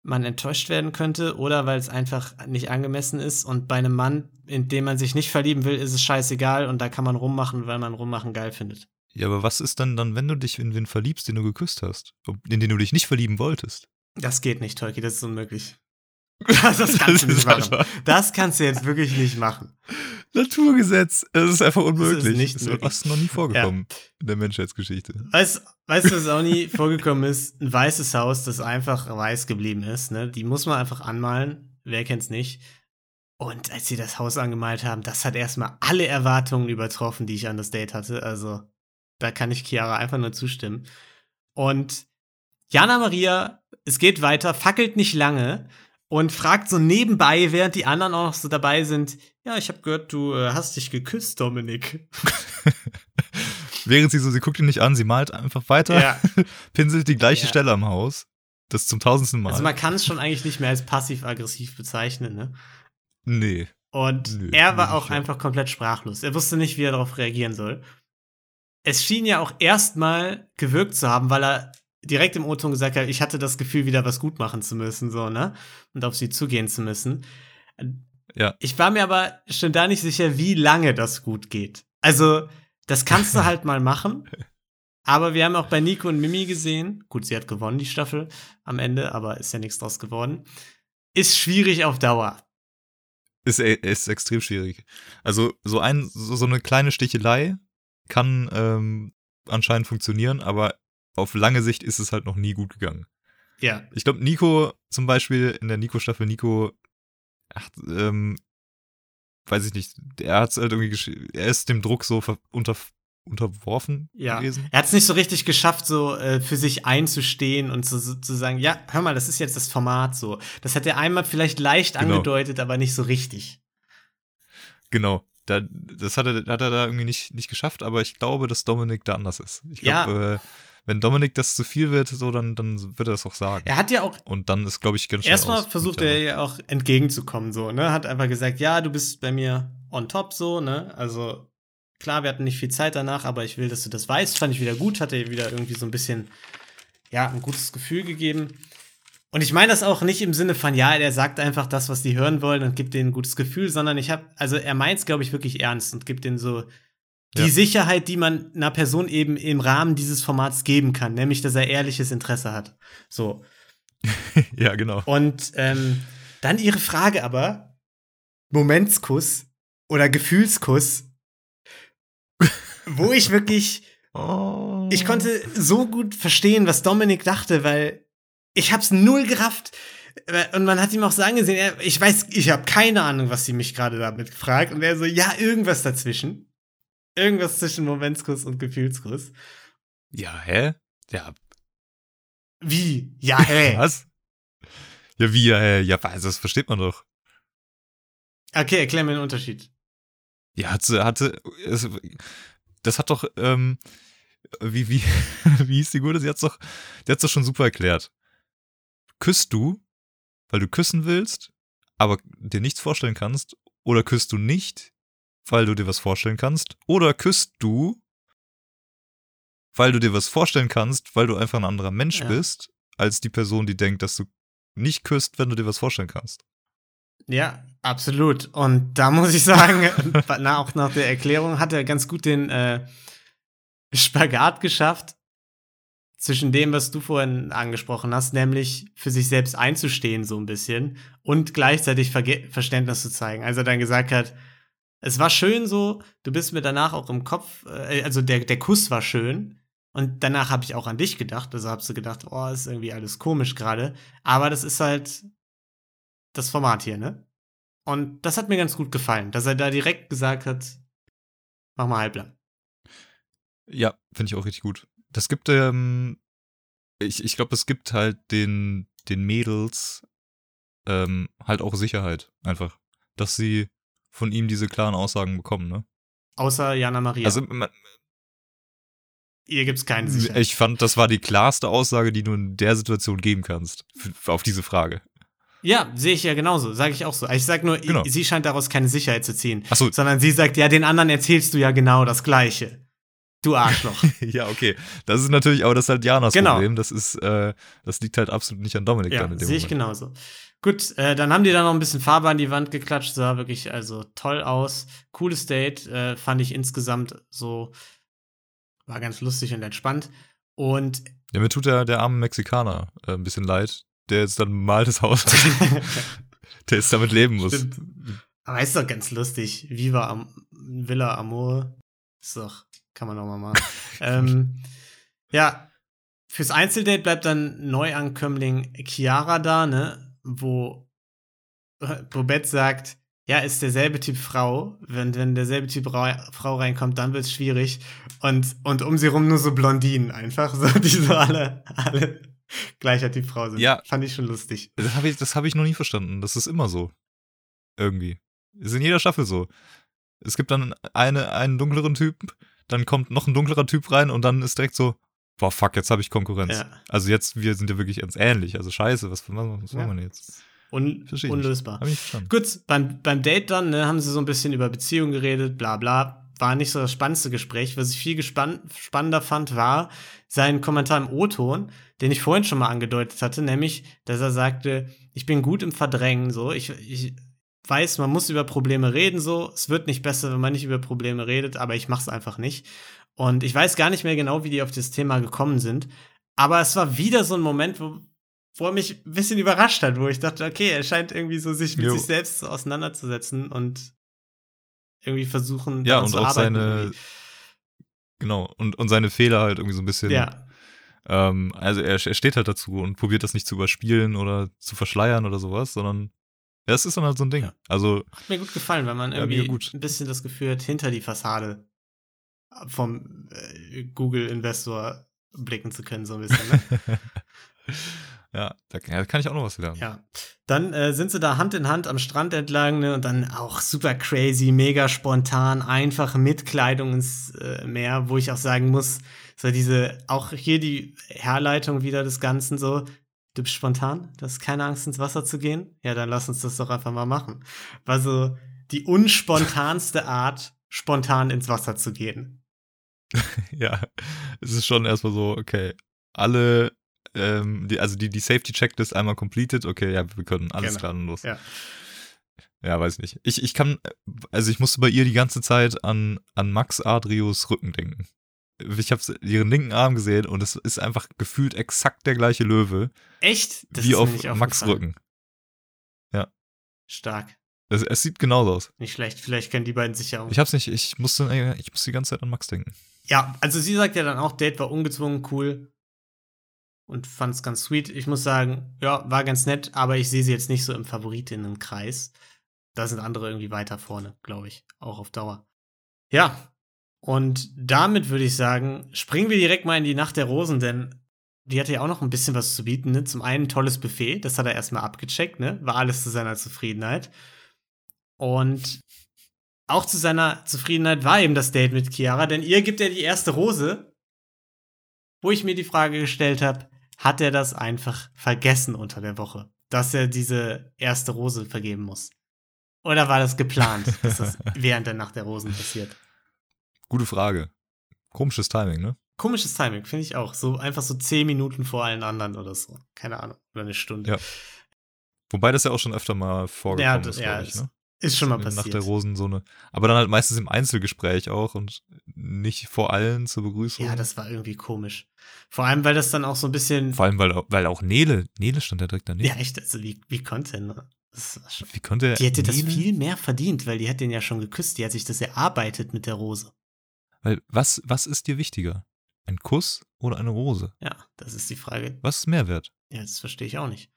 man enttäuscht werden könnte oder weil es einfach nicht angemessen ist. Und bei einem Mann, in dem man sich nicht verlieben will, ist es scheißegal und da kann man rummachen, weil man rummachen geil findet. Ja, aber was ist denn dann, wenn du dich in wen verliebst, den du geküsst hast? In den du dich nicht verlieben wolltest? Das geht nicht, Tolki, das ist unmöglich. Das, das kannst du ist nicht machen. einfach Das kannst du jetzt wirklich nicht machen. Naturgesetz. Es ist einfach unmöglich. nicht das möglich. ist noch nie vorgekommen in der Menschheitsgeschichte. Weißt, weißt du, was auch nie vorgekommen ist? Ein weißes Haus, das einfach weiß geblieben ist. Ne? Die muss man einfach anmalen. Wer kennt's nicht? Und als sie das Haus angemalt haben, das hat erstmal alle Erwartungen übertroffen, die ich an das Date hatte. Also, da kann ich Chiara einfach nur zustimmen. Und Jana Maria, es geht weiter, fackelt nicht lange und fragt so nebenbei, während die anderen auch noch so dabei sind, ja, ich habe gehört, du äh, hast dich geküsst, Dominik. Während sie so, sie guckt ihn nicht an, sie malt einfach weiter, Ja. pinselt die gleiche Ja. Stelle am Haus. Das zum tausendsten Mal. Also man kann es schon eigentlich nicht mehr als passiv-aggressiv bezeichnen, ne? nee. Und Nö, er war auch einfach komplett sprachlos. Er wusste nicht, wie er darauf reagieren soll. Es schien ja auch erstmal gewirkt zu haben, weil er direkt im O-Ton gesagt hat, ich hatte das Gefühl, wieder was gut machen zu müssen, so, ne? Und auf sie zugehen zu müssen. Ja. Ich war mir aber schon da nicht sicher, wie lange das gut geht. Also, das kannst du halt mal machen. Aber wir haben auch bei Nico und Mimi gesehen, gut, sie hat gewonnen, die Staffel am Ende, aber ist ja nichts draus geworden. Ist schwierig auf Dauer. Ist, e- ist extrem schwierig. Also so ein so, so eine kleine Stichelei kann ähm, anscheinend funktionieren, aber auf lange Sicht ist es halt noch nie gut gegangen. Ja. Ich glaube, Nico zum Beispiel in der Nico-Staffel, Nico, ach, ähm, weiß ich nicht, er hat halt irgendwie, gesch- er ist dem Druck so unter, unterworfen Ja. gewesen. Er hat es nicht so richtig geschafft, so äh, für sich einzustehen und zu, so, zu sagen, ja, hör mal, das ist jetzt das Format so. Das hat er einmal vielleicht leicht Genau. angedeutet, aber nicht so richtig. Genau. Da, das hat er, hat er da irgendwie nicht, nicht geschafft, aber ich glaube, dass Dominik da anders ist. Ich Ja. glaube, äh, wenn Dominik das zu viel wird, so, dann, dann wird er das auch sagen. Er hat ja auch Und dann ist, glaube ich, ganz schnell erstmal versucht er ja auch entgegenzukommen, so, ne? Hat einfach gesagt, ja, du bist bei mir on top, so, ne? Also, klar, wir hatten nicht viel Zeit danach, aber ich will, dass du das weißt. Fand ich wieder gut, hat er wieder irgendwie so ein bisschen, ja, ein gutes Gefühl gegeben. Und ich meine das auch nicht im Sinne von, ja, der sagt einfach das, was die hören wollen und gibt denen ein gutes Gefühl, sondern ich habe, also er meint es, glaube ich, wirklich ernst und gibt denen so die Ja. Sicherheit, die man einer Person eben im Rahmen dieses Formats geben kann, nämlich, dass er ehrliches Interesse hat. So. Ja, genau. Und ähm, dann ihre Frage aber: Momentskuss oder Gefühlskuss, wo ich wirklich, Oh. ich konnte so gut verstehen, was Dominik dachte, weil ich hab's null gerafft. Und man hat ihm auch so angesehen, er, ich weiß, ich habe keine Ahnung, was sie mich gerade damit gefragt. Und er so, ja, irgendwas dazwischen. Irgendwas zwischen Momentskuss und Gefühlskuss. Ja, hä? Ja, Wie? Ja, hä? was? Ja, wie, ja, hä? Ja, was? Das versteht man doch. Okay, erklär mir den Unterschied. Ja, hatte, hatte, es, das hat doch, ähm, wie, wie, wie hieß die Gute? Sie hat's doch, die hat's doch schon super erklärt. Küsst du, weil du küssen willst, aber dir nichts vorstellen kannst, oder küsst du nicht, weil du dir was vorstellen kannst, oder küsst du, weil du dir was vorstellen kannst, weil du einfach ein anderer Mensch Ja. bist, als die Person, die denkt, dass du nicht küsst, wenn du dir was vorstellen kannst. Ja, absolut. Und da muss ich sagen, na, auch nach der Erklärung hat er ganz gut den äh, Spagat geschafft zwischen dem, was du vorhin angesprochen hast, nämlich für sich selbst einzustehen so ein bisschen und gleichzeitig Verge Verständnis zu zeigen. Also dann gesagt hat, es war schön so, du bist mir danach auch im Kopf, äh, also der, der Kuss war schön, und danach habe ich auch an dich gedacht. Also hast du gedacht, oh, ist irgendwie alles komisch gerade. Aber das ist halt das Format hier, ne? Und das hat mir ganz gut gefallen, dass er da direkt gesagt hat, mach mal halblang. Ja, finde ich auch richtig gut. Das gibt, ähm, ich, ich glaube, es gibt halt den, den Mädels ähm, halt auch Sicherheit, einfach. Dass sie von ihm diese klaren Aussagen bekommen, ne? Außer Jana Maria. Also, man, Ihr gibt es keinen Sicherheit. ich fand, das war die klarste Aussage, die du in der Situation geben kannst, auf diese Frage. Ja, sehe ich ja genauso, sage ich auch so. Ich sag nur, Genau. sie scheint daraus keine Sicherheit zu ziehen. So. Sondern sie sagt, ja, den anderen erzählst du ja genau das Gleiche. Du Arschloch. ja, okay. Das ist natürlich, aber das ist halt Janas Genau. Problem. Das ist, äh, das liegt halt absolut nicht an Dominik ja, dann in dem sehe ich Moment. genauso. Gut, äh, dann haben die da noch ein bisschen Farbe an die Wand geklatscht, sah wirklich also toll aus. Cooles Date, äh, fand ich insgesamt so, war ganz lustig und entspannt. Und Ja, mir tut der, der arme Mexikaner äh, ein bisschen leid, der jetzt dann mal das Haus der jetzt damit leben muss. Stimmt. Aber ist doch ganz lustig. Viva Am Villa Amor. Ist doch, kann man doch mal machen. ähm, ja, fürs Einzeldate bleibt dann Neuankömmling Chiara da, ne? Wo Bobette sagt, ja, ist derselbe Typ Frau. Wenn, wenn derselbe Typ Ra Frau reinkommt, dann wird's schwierig. Und, und um sie rum nur so Blondinen einfach, so, die so alle, alle gleicher Typ Frau sind. Ja. Fand ich schon lustig. Das habe ich, das hab ich noch nie verstanden. Das ist immer so. Irgendwie. Ist in jeder Staffel so. Es gibt dann eine, einen dunkleren Typ, dann kommt noch ein dunklerer Typ rein und dann ist direkt so, boah, fuck, jetzt habe ich Konkurrenz. Ja. Also jetzt, wir sind ja wirklich ganz ähnlich. Also scheiße, was, was, was Ja. machen wir jetzt? Un unlösbar. Gut, beim, beim Date dann ne, haben sie so ein bisschen über Beziehungen geredet, bla bla. War nicht so das spannendste Gespräch. Was ich viel gespann spannender fand, war sein Kommentar im O-Ton, den ich vorhin schon mal angedeutet hatte, nämlich, dass er sagte, ich bin gut im Verdrängen, so. Ich, ich weiß, man muss über Probleme reden, so. Es wird nicht besser, wenn man nicht über Probleme redet, aber ich mach's einfach nicht. Und ich weiß gar nicht mehr genau, wie die auf das Thema gekommen sind. Aber es war wieder so ein Moment, wo, wo er mich ein bisschen überrascht hat, wo ich dachte, okay, er scheint irgendwie so sich mit Jo. sich selbst so auseinanderzusetzen und irgendwie versuchen, Ja, und zu auch arbeiten seine, irgendwie. genau, und, und seine Fehler halt irgendwie so ein bisschen. Ja, Ähm, also er, er steht halt dazu und probiert das nicht zu überspielen oder zu verschleiern oder sowas, sondern ja, es ist dann halt so ein Ding. Ja. Also, hat mir gut gefallen, weil man irgendwie ein bisschen das Gefühl hat, hinter die Fassade vom äh, Google-Investor blicken zu können, so ein bisschen. Ne? ja, da ja, da kann ich auch noch was lernen. Ja. Dann äh, sind sie da Hand in Hand am Strand entlang ne, und dann auch super crazy, mega spontan, einfach mit Kleidung ins äh, Meer, wo ich auch sagen muss, so diese, auch hier die Herleitung wieder des Ganzen so, du bist spontan, du hast keine Angst ins Wasser zu gehen? Ja, dann lass uns das doch einfach mal machen. War so die unspontanste Art, spontan ins Wasser zu gehen. ja, es ist schon erstmal so, okay, alle, ähm, die, also die, die Safety-Checklist einmal completed, okay, ja, wir können alles Genau. los. Ja. Ja, weiß nicht. Ich, ich kann, also ich musste bei ihr die ganze Zeit an, an Max Adrios Rücken denken. Ich habe ihren linken Arm gesehen und es ist einfach gefühlt exakt der gleiche Löwe Echt? Das wie auf Max. Rücken. Stark. Es, es sieht genauso aus. Nicht schlecht. Vielleicht können die beiden sich ja auch Ich hab's nicht, ich musste, ich musste die ganze Zeit an Max denken. Ja, also sie sagt ja dann auch, Date war ungezwungen, cool und fand es ganz sweet. Ich muss sagen, ja, war ganz nett, aber ich sehe sie jetzt nicht so im Favoritinnenkreis. Da sind andere irgendwie weiter vorne, glaube ich, auch auf Dauer. Ja, und damit würde ich sagen, springen wir direkt mal in die Nacht der Rosen, denn die hatte ja auch noch ein bisschen was zu bieten. Ne? Zum einen ein tolles Buffet, das hat er erstmal abgecheckt, ne? War alles zu seiner Zufriedenheit. Und auch zu seiner Zufriedenheit war eben das Date mit Chiara, denn ihr gibt er die erste Rose, wo ich mir die Frage gestellt habe, hat er das einfach vergessen unter der Woche, dass er diese erste Rose vergeben muss? Oder war das geplant, dass das während der Nacht der Rosen passiert? Gute Frage. Komisches Timing, ne? Komisches Timing, finde ich auch. So einfach so zehn Minuten vor allen anderen oder so. Keine Ahnung. Oder eine Stunde. Ja. Wobei das ja auch schon öfter mal vorgekommen das- ist, ja, glaube ich, ne? Ist schon mal Nach passiert. der Rosen so eine. Aber dann halt meistens im Einzelgespräch auch und nicht vor allen zur Begrüßung. Ja, das war irgendwie komisch. Vor allem, weil das dann auch so ein bisschen. Vor allem, weil, auch- weil auch Nele, Nele stand da direkt daneben. Ja, echt, also wie, wie konnte? Das war schon, Wie konnte er. die hätte das Nele- viel mehr verdient, weil die hat den ja schon geküsst. Die hat sich das erarbeitet mit der Rose. Weil, was, was ist dir wichtiger? Ein Kuss oder eine Rose? Ja, das ist die Frage. Was ist Mehrwert? Ja, das verstehe ich auch nicht.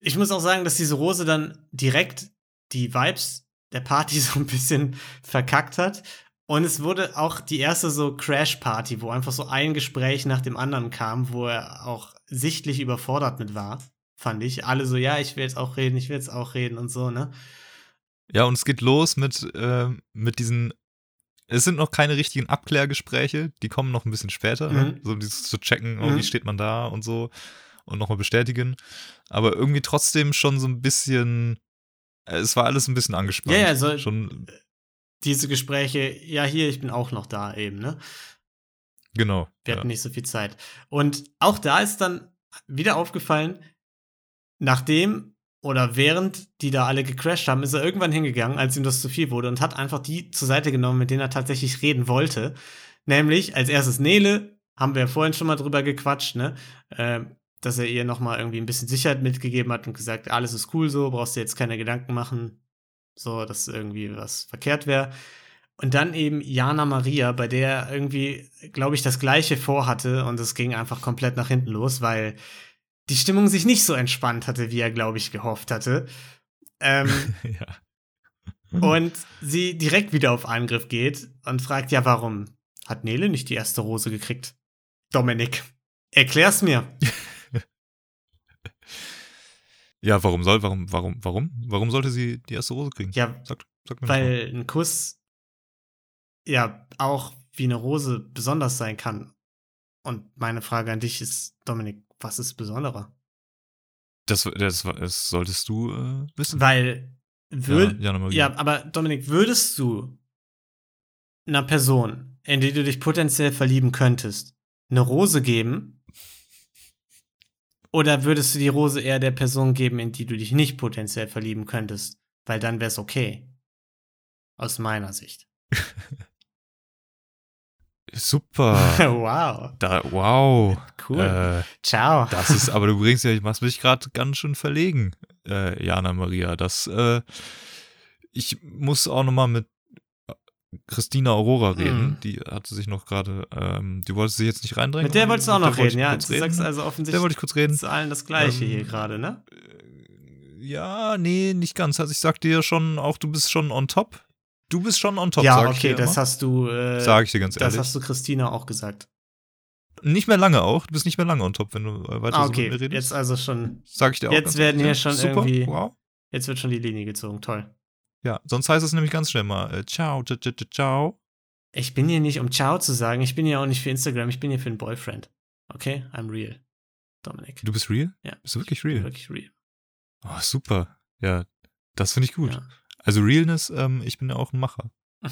Ich muss auch sagen, dass diese Rose dann direkt die Vibes der Party so ein bisschen verkackt hat. Und es wurde auch die erste so Crash-Party, wo einfach so ein Gespräch nach dem anderen kam, wo er auch sichtlich überfordert mit war, fand ich. Alle so, ja, ich will jetzt auch reden, ich will jetzt auch reden und so, ne? Ja, und es geht los mit, äh, mit diesen. Es sind noch keine richtigen Abklärgespräche, die kommen noch ein bisschen später, ne? Mhm. so um dieses zu checken, oh, Mhm. wie steht man da und so und nochmal bestätigen. Aber irgendwie trotzdem schon so ein bisschen. äh, Es war alles ein bisschen angespannt. Ja, ja, so- Schon, Diese Gespräche, ja, hier, ich bin auch noch da eben, ne? genau. Wir ja. hatten nicht so viel Zeit. Und auch da ist dann wieder aufgefallen, nachdem oder während die da alle gecrashed haben, ist er irgendwann hingegangen, als ihm das zu viel wurde und hat einfach die zur Seite genommen, mit denen er tatsächlich reden wollte. Nämlich als erstes Nele, haben wir ja vorhin schon mal drüber gequatscht, ne? Ähm, dass er ihr nochmal irgendwie ein bisschen Sicherheit mitgegeben hat und gesagt, alles ist cool so, brauchst dir jetzt keine Gedanken machen, so, dass irgendwie was verkehrt wäre. Und dann eben Jana Maria, bei der er irgendwie, glaube ich, das Gleiche vorhatte und es ging einfach komplett nach hinten los, weil die Stimmung sich nicht so entspannt hatte, wie er, glaube ich, gehofft hatte. Ähm, ja. und sie direkt wieder auf Angriff geht und fragt, ja, warum hat Nele nicht die erste Rose gekriegt? Dominik, erklär's mir. Ja, warum soll, warum, warum, warum? Warum sollte sie die erste Rose kriegen? Ja, Sag, sag mir mal. weil ein Kuss ja auch wie eine Rose besonders sein kann. Und meine Frage an dich ist, Dominik, was ist besonderer? Das, das, das solltest du äh, wissen. Weil würd, ja, Maria. Ja, aber Dominik, würdest du einer Person, in die du dich potenziell verlieben könntest, eine Rose geben? Oder würdest du die Rose eher der Person geben, in die du dich nicht potenziell verlieben könntest? Weil dann wär's okay. Aus meiner Sicht. Super. wow. Da, wow. Cool. Äh, Ciao. das ist, aber du bringst ja, ich machst mich gerade ganz schön verlegen, äh, Jana Maria. Das, äh, ich muss auch noch mal mit Christina Aurora reden. Mhm. Die hatte sich noch gerade, ähm, die wollte sich jetzt nicht reindrängen. Mit der wolltest du auch noch reden, ja. Du sagst reden. also Mit der offensichtlich wollte ich kurz reden. ist allen das Gleiche Ähm, hier gerade, ne? Ja, nee, nicht ganz. Also ich sag dir schon auch, du bist schon on top. Du bist schon on top, ja, okay, das immer. hast du. Äh, Sag ich dir ganz Das ehrlich. hast du Christina auch gesagt. Nicht mehr lange auch. Du bist nicht mehr lange on top, wenn du äh, weiter Ah, so mit okay, mir redest. jetzt also schon. Sag ich dir auch jetzt werden hier schon Super, irgendwie- Wow. Jetzt wird schon die Linie gezogen. Toll. Ja, sonst heißt es nämlich ganz schnell mal äh, ciao, ciao, ciao. Ich bin hier nicht, um Ciao zu sagen. Ich bin hier auch nicht für Instagram. Ich bin hier für einen Boyfriend. Okay? I'm real. Dominik. Du bist real? Ja. Bist du wirklich real? Wirklich real. Oh, super. Ja, das finde ich gut. Ja. Also Realness, ähm, ich bin ja auch ein Macher.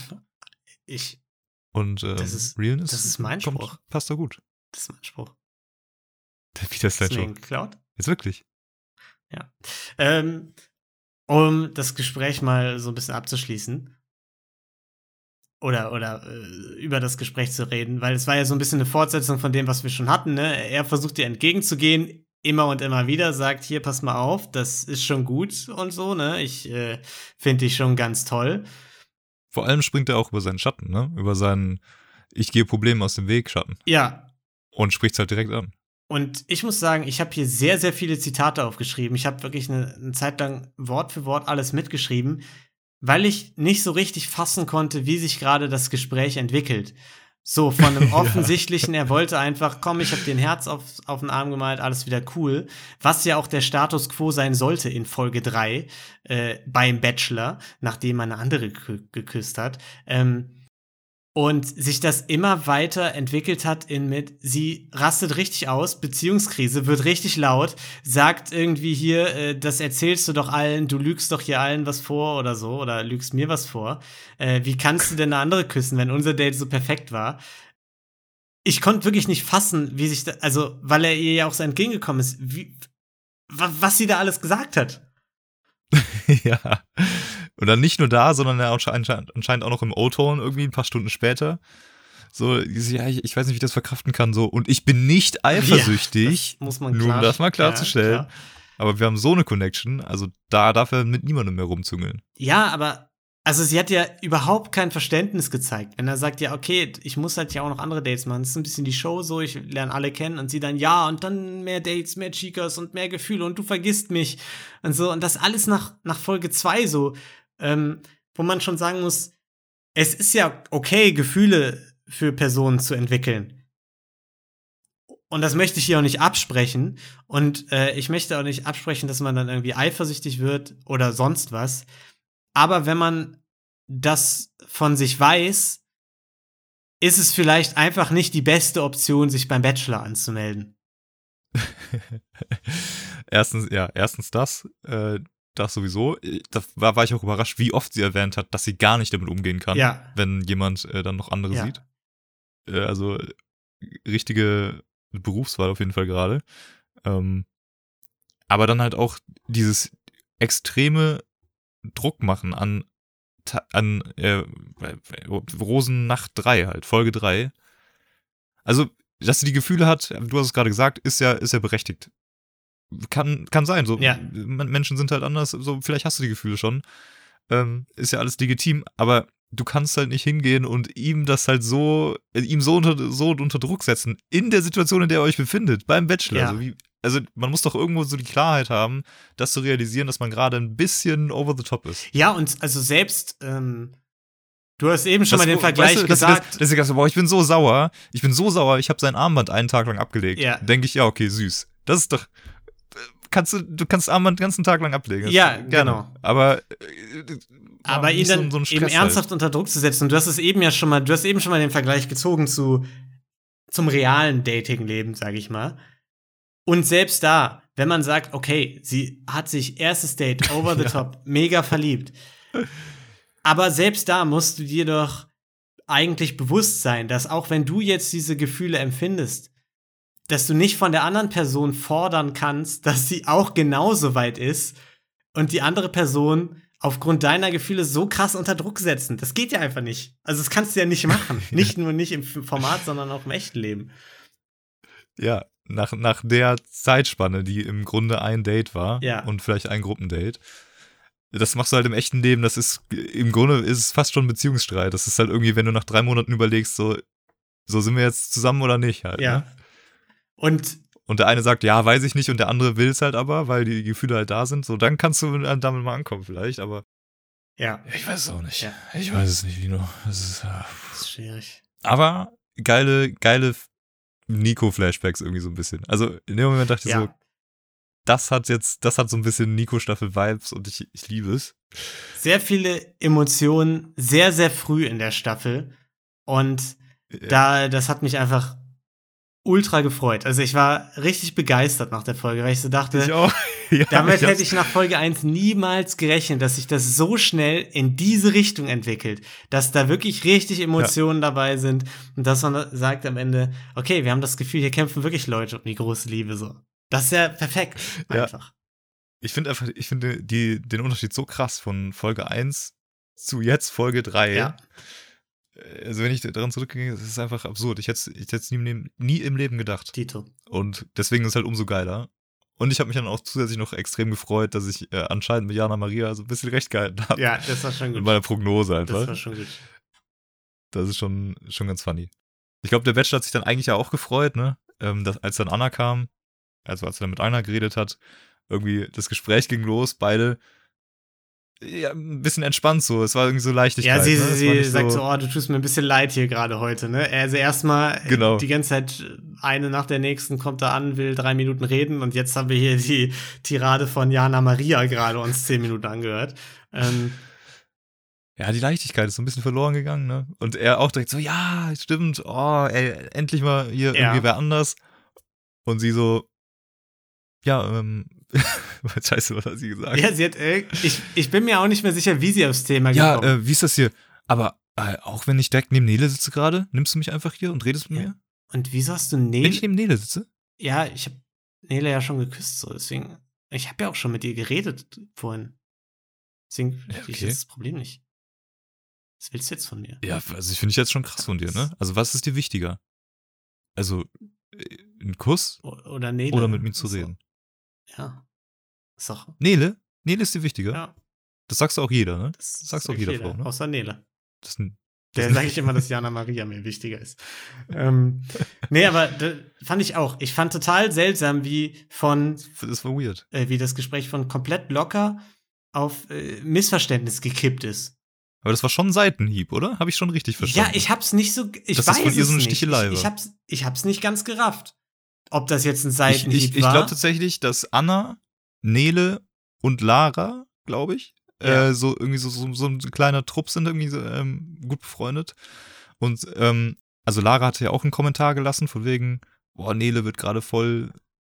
Ich. Und ähm, Das ist- Realness das ist mein kommt, Spruch. passt da gut. Das ist mein Spruch. Wie das dein Spruch? geklaut? Jetzt wirklich? Ähm, um das Gespräch mal so ein bisschen abzuschließen. Oder, oder äh, über das Gespräch zu reden, weil es war ja so ein bisschen eine Fortsetzung von dem, was wir schon hatten. Ne? Er versucht ihr entgegenzugehen, immer und immer wieder, sagt, hier, pass mal auf, das ist schon gut und so, ne? Ich äh, finde dich schon ganz toll. Vor allem springt er auch über seinen Schatten, ne? Über seinen Ich gehe Problemen aus dem Weg Schatten. Ja, Und spricht halt direkt an. Und ich muss sagen, ich habe hier sehr, sehr viele Zitate aufgeschrieben. Ich habe wirklich eine, eine Zeit lang Wort für Wort alles mitgeschrieben, weil ich nicht so richtig fassen konnte, wie sich gerade das Gespräch entwickelt. So, von einem Ja. offensichtlichen, er wollte einfach, komm, ich habe dir ein Herz auf, auf den Arm gemalt, alles wieder cool. Was ja auch der Status quo sein sollte in Folge 3 äh, beim Bachelor, nachdem man eine andere gekü- geküsst hat. Ähm, und sich das immer weiter entwickelt hat in mit, sie rastet richtig aus, Beziehungskrise, wird richtig laut, sagt irgendwie hier, äh, das erzählst du doch allen, du lügst doch hier allen was vor oder so, oder lügst mir was vor. Äh, wie kannst du denn eine andere küssen, wenn unser Date so perfekt war? Ich konnte wirklich nicht fassen, wie sich da, also, weil er ihr ja auch so entgegengekommen ist, wie, wa- was sie da alles gesagt hat. ja. Und dann nicht nur da, sondern anscheinend, auch noch im O-Ton irgendwie ein paar Stunden später. So, ja, ich, weiß nicht, wie ich das verkraften kann, so. Und ich bin nicht eifersüchtig, Ja, muss man nur um klar- das mal klarzustellen. Ja, klar. aber wir haben so eine Connection, also da darf er mit niemandem mehr rumzungeln. Ja, aber also sie hat ja überhaupt kein Verständnis gezeigt. Wenn er sagt, ja, okay, ich muss halt ja auch noch andere Dates machen. Das ist ein bisschen die Show so, ich lerne alle kennen und sie dann, ja, und dann mehr Dates, mehr Chicas und mehr Gefühle und du vergisst mich und so. Und das alles nach, nach Folge zwei so, ähm, wo man schon sagen muss, es ist ja okay, Gefühle für Personen zu entwickeln. Und das möchte ich hier auch nicht absprechen. Und äh, ich möchte auch nicht absprechen, dass man dann irgendwie eifersüchtig wird oder sonst was. Aber wenn man das von sich weiß, ist es vielleicht einfach nicht die beste Option, sich beim Bachelor anzumelden. erstens, ja, erstens das, äh, das sowieso. Äh, Da war, war ich auch überrascht, wie oft sie erwähnt hat, dass sie gar nicht damit umgehen kann, Ja. wenn jemand äh, dann noch andere Ja. sieht. Äh, also äh, richtige Berufswahl auf jeden Fall gerade. Ähm, aber dann halt auch dieses extreme Druck machen an, an äh, Rosennacht 3 halt, Folge 3. Also, dass sie die Gefühle hat, du hast es gerade gesagt, ist ja, ist ja berechtigt. Kann, kann sein, so Ja. Men- Menschen sind halt anders, so vielleicht hast du die Gefühle schon. Ähm, ist ja alles legitim, aber du kannst halt nicht hingehen und ihm das halt so, äh, ihm so unter, so unter Druck setzen, in der Situation, in der ihr euch befindet, beim Bachelor. Ja. Also, wie, also man muss doch irgendwo so die Klarheit haben, das zu realisieren, dass man gerade ein bisschen over the top ist. Ja, und also selbst, ähm, du hast eben schon Das- mal den Vergleich weißt du, gesagt. Dass, dass ich gesagt habe, boah, ich bin so sauer, ich bin so sauer, ich habe sein Armband einen Tag lang abgelegt. Ja. Denke ich, ja, okay, süß. Das ist doch. Kannst du, du kannst Armband den ganzen Tag lang ablegen. Ja, genau. Aber, äh, aber ihn so- dann so einen eben ernsthaft unter Druck zu setzen. Und du hast es eben ja schon mal, du hast eben schon mal den Vergleich gezogen zu zum realen Dating-Leben, sag ich mal. Und selbst da, wenn man sagt, okay, sie hat sich erstes Date over the Ja. top, mega verliebt. Aber selbst da musst du dir doch eigentlich bewusst sein, dass auch wenn du jetzt diese Gefühle empfindest, dass du nicht von der anderen Person fordern kannst, dass sie auch genauso weit ist und die andere Person aufgrund deiner Gefühle so krass unter Druck setzen. Das geht ja einfach nicht. Also das kannst du ja nicht machen. Nicht nur nicht im Format, sondern auch im echten Leben. Ja, nach, nach der Zeitspanne, die im Grunde ein Date war Ja. und vielleicht ein Gruppendate. Das machst du halt im echten Leben, das ist, im Grunde ist es fast schon ein Beziehungsstreit. Das ist halt irgendwie, wenn du nach drei Monaten überlegst, so, so sind wir jetzt zusammen oder nicht halt. Ja. Ne? Und Und der eine sagt, ja, weiß ich nicht, und der andere will es halt aber, weil die Gefühle halt da sind. So, dann kannst du damit mal ankommen vielleicht, aber. ja, Ich weiß es auch nicht. Ja. Ich weiß es nicht, Lino. Das ist, ja. das ist schwierig. Aber geile, geile Nico-Flashbacks irgendwie so ein bisschen. Also in dem Moment dachte ich Ja. so, das hat jetzt, das hat so ein bisschen Nico-Staffel-Vibes und ich, ich liebe es. Sehr viele Emotionen, sehr, sehr früh in der Staffel. Und da, das hat mich einfach ultra gefreut. Also ich war richtig begeistert nach der Folge, weil ich so dachte, Ich. Ja, Damit hab's- hätte ich nach Folge 1 niemals gerechnet, dass sich das so schnell in diese Richtung entwickelt, dass da wirklich richtig Emotionen dabei sind und dass man sagt am Ende, okay, wir haben das Gefühl, hier kämpfen wirklich Leute um die große Liebe so. Das ist ja perfekt Ja. einfach. Ich finde einfach, ich finde die, den Unterschied so krass von Folge 1 zu jetzt Folge 3. Ja. Also wenn ich daran zurückgehe, das ist einfach absurd. Ich hätte es nie, im Leben- nie im Leben gedacht. Tito. Und deswegen ist es halt umso geiler. Und ich habe mich dann auch zusätzlich noch extrem gefreut, dass ich äh, anscheinend mit Jana Maria so ein bisschen recht gehalten habe. Ja, das war schon Mit gut. meiner Prognose Das war einfach. schon gut. Das ist schon, schon ganz funny. Ich glaube, der Bachelor hat sich dann eigentlich ja auch gefreut, ne? Ähm, dass, als dann Anna kam, also als er dann mit Anna geredet hat, irgendwie das Gespräch ging los, beide ja, ein bisschen entspannt so. Es war irgendwie so Leichtigkeit. Ja, sie, ne? Sie sagt so, oh, du tust mir ein bisschen leid hier gerade heute, ne? Also erstmal Genau. die ganze Zeit eine nach der nächsten kommt da an, will drei Minuten reden und jetzt haben wir hier die Tirade von Jana Maria gerade uns zehn Minuten angehört. Ähm, Ja, die Leichtigkeit ist so ein bisschen verloren gegangen, ne? Und er auch direkt so, ja, stimmt, oh, ey, endlich mal hier Ja. irgendwie wer anders. Und sie so, ja, ähm, scheiße, was hat sie gesagt? ja, sie hat, äh, ich, ich bin mir auch nicht mehr sicher, wie sie aufs Thema Ja, gekommen äh, wie ist das hier? Aber äh, auch wenn ich direkt neben Nele sitze gerade, nimmst du mich einfach hier und redest mit Ja. mir? Und wieso hast du Wenn ich Nele? neben Nele sitze? Ja, ich habe Nele ja schon geküsst, so deswegen. Ich habe ja auch schon mit ihr geredet vorhin. Deswegen Ja, verstehe ich okay. das Problem nicht. Was willst du jetzt von mir? Ja, also ich finde ich jetzt schon krass von dir, ne? Also was ist dir wichtiger? Also äh, ein Kuss Oder Nele. oder mit mir zu reden? Ja. Ist doch. Nele? Nele ist dir wichtiger? Ja, Das sagst du auch jeder, ne? das sagst sag auch ich jeder Frau, ne? Außer Nele. Das ist ein, Der sage ich immer, dass Jana Maria mir wichtiger ist. ähm, nee, aber fand ich auch. Ich fand total seltsam, wie von, das war weird. äh, wie das Gespräch von komplett locker auf äh, Missverständnis gekippt ist. Aber das war schon ein Seitenhieb, oder? Habe ich schon richtig verstanden? Ja, ich hab's nicht so. Ich das weiß von ihr so eine nicht. Stichelei ich, ich hab's, ich hab's nicht ganz gerafft. Ob das jetzt ein Ich, Seitenhieb ich, ich war. glaube tatsächlich, dass Anna, Nele und Lara, glaube ich, Ja. äh, so irgendwie so, so, so ein kleiner Trupp sind irgendwie so, ähm, gut befreundet. Und ähm, also Lara hatte ja auch einen Kommentar gelassen, von wegen, boah, Nele wird gerade voll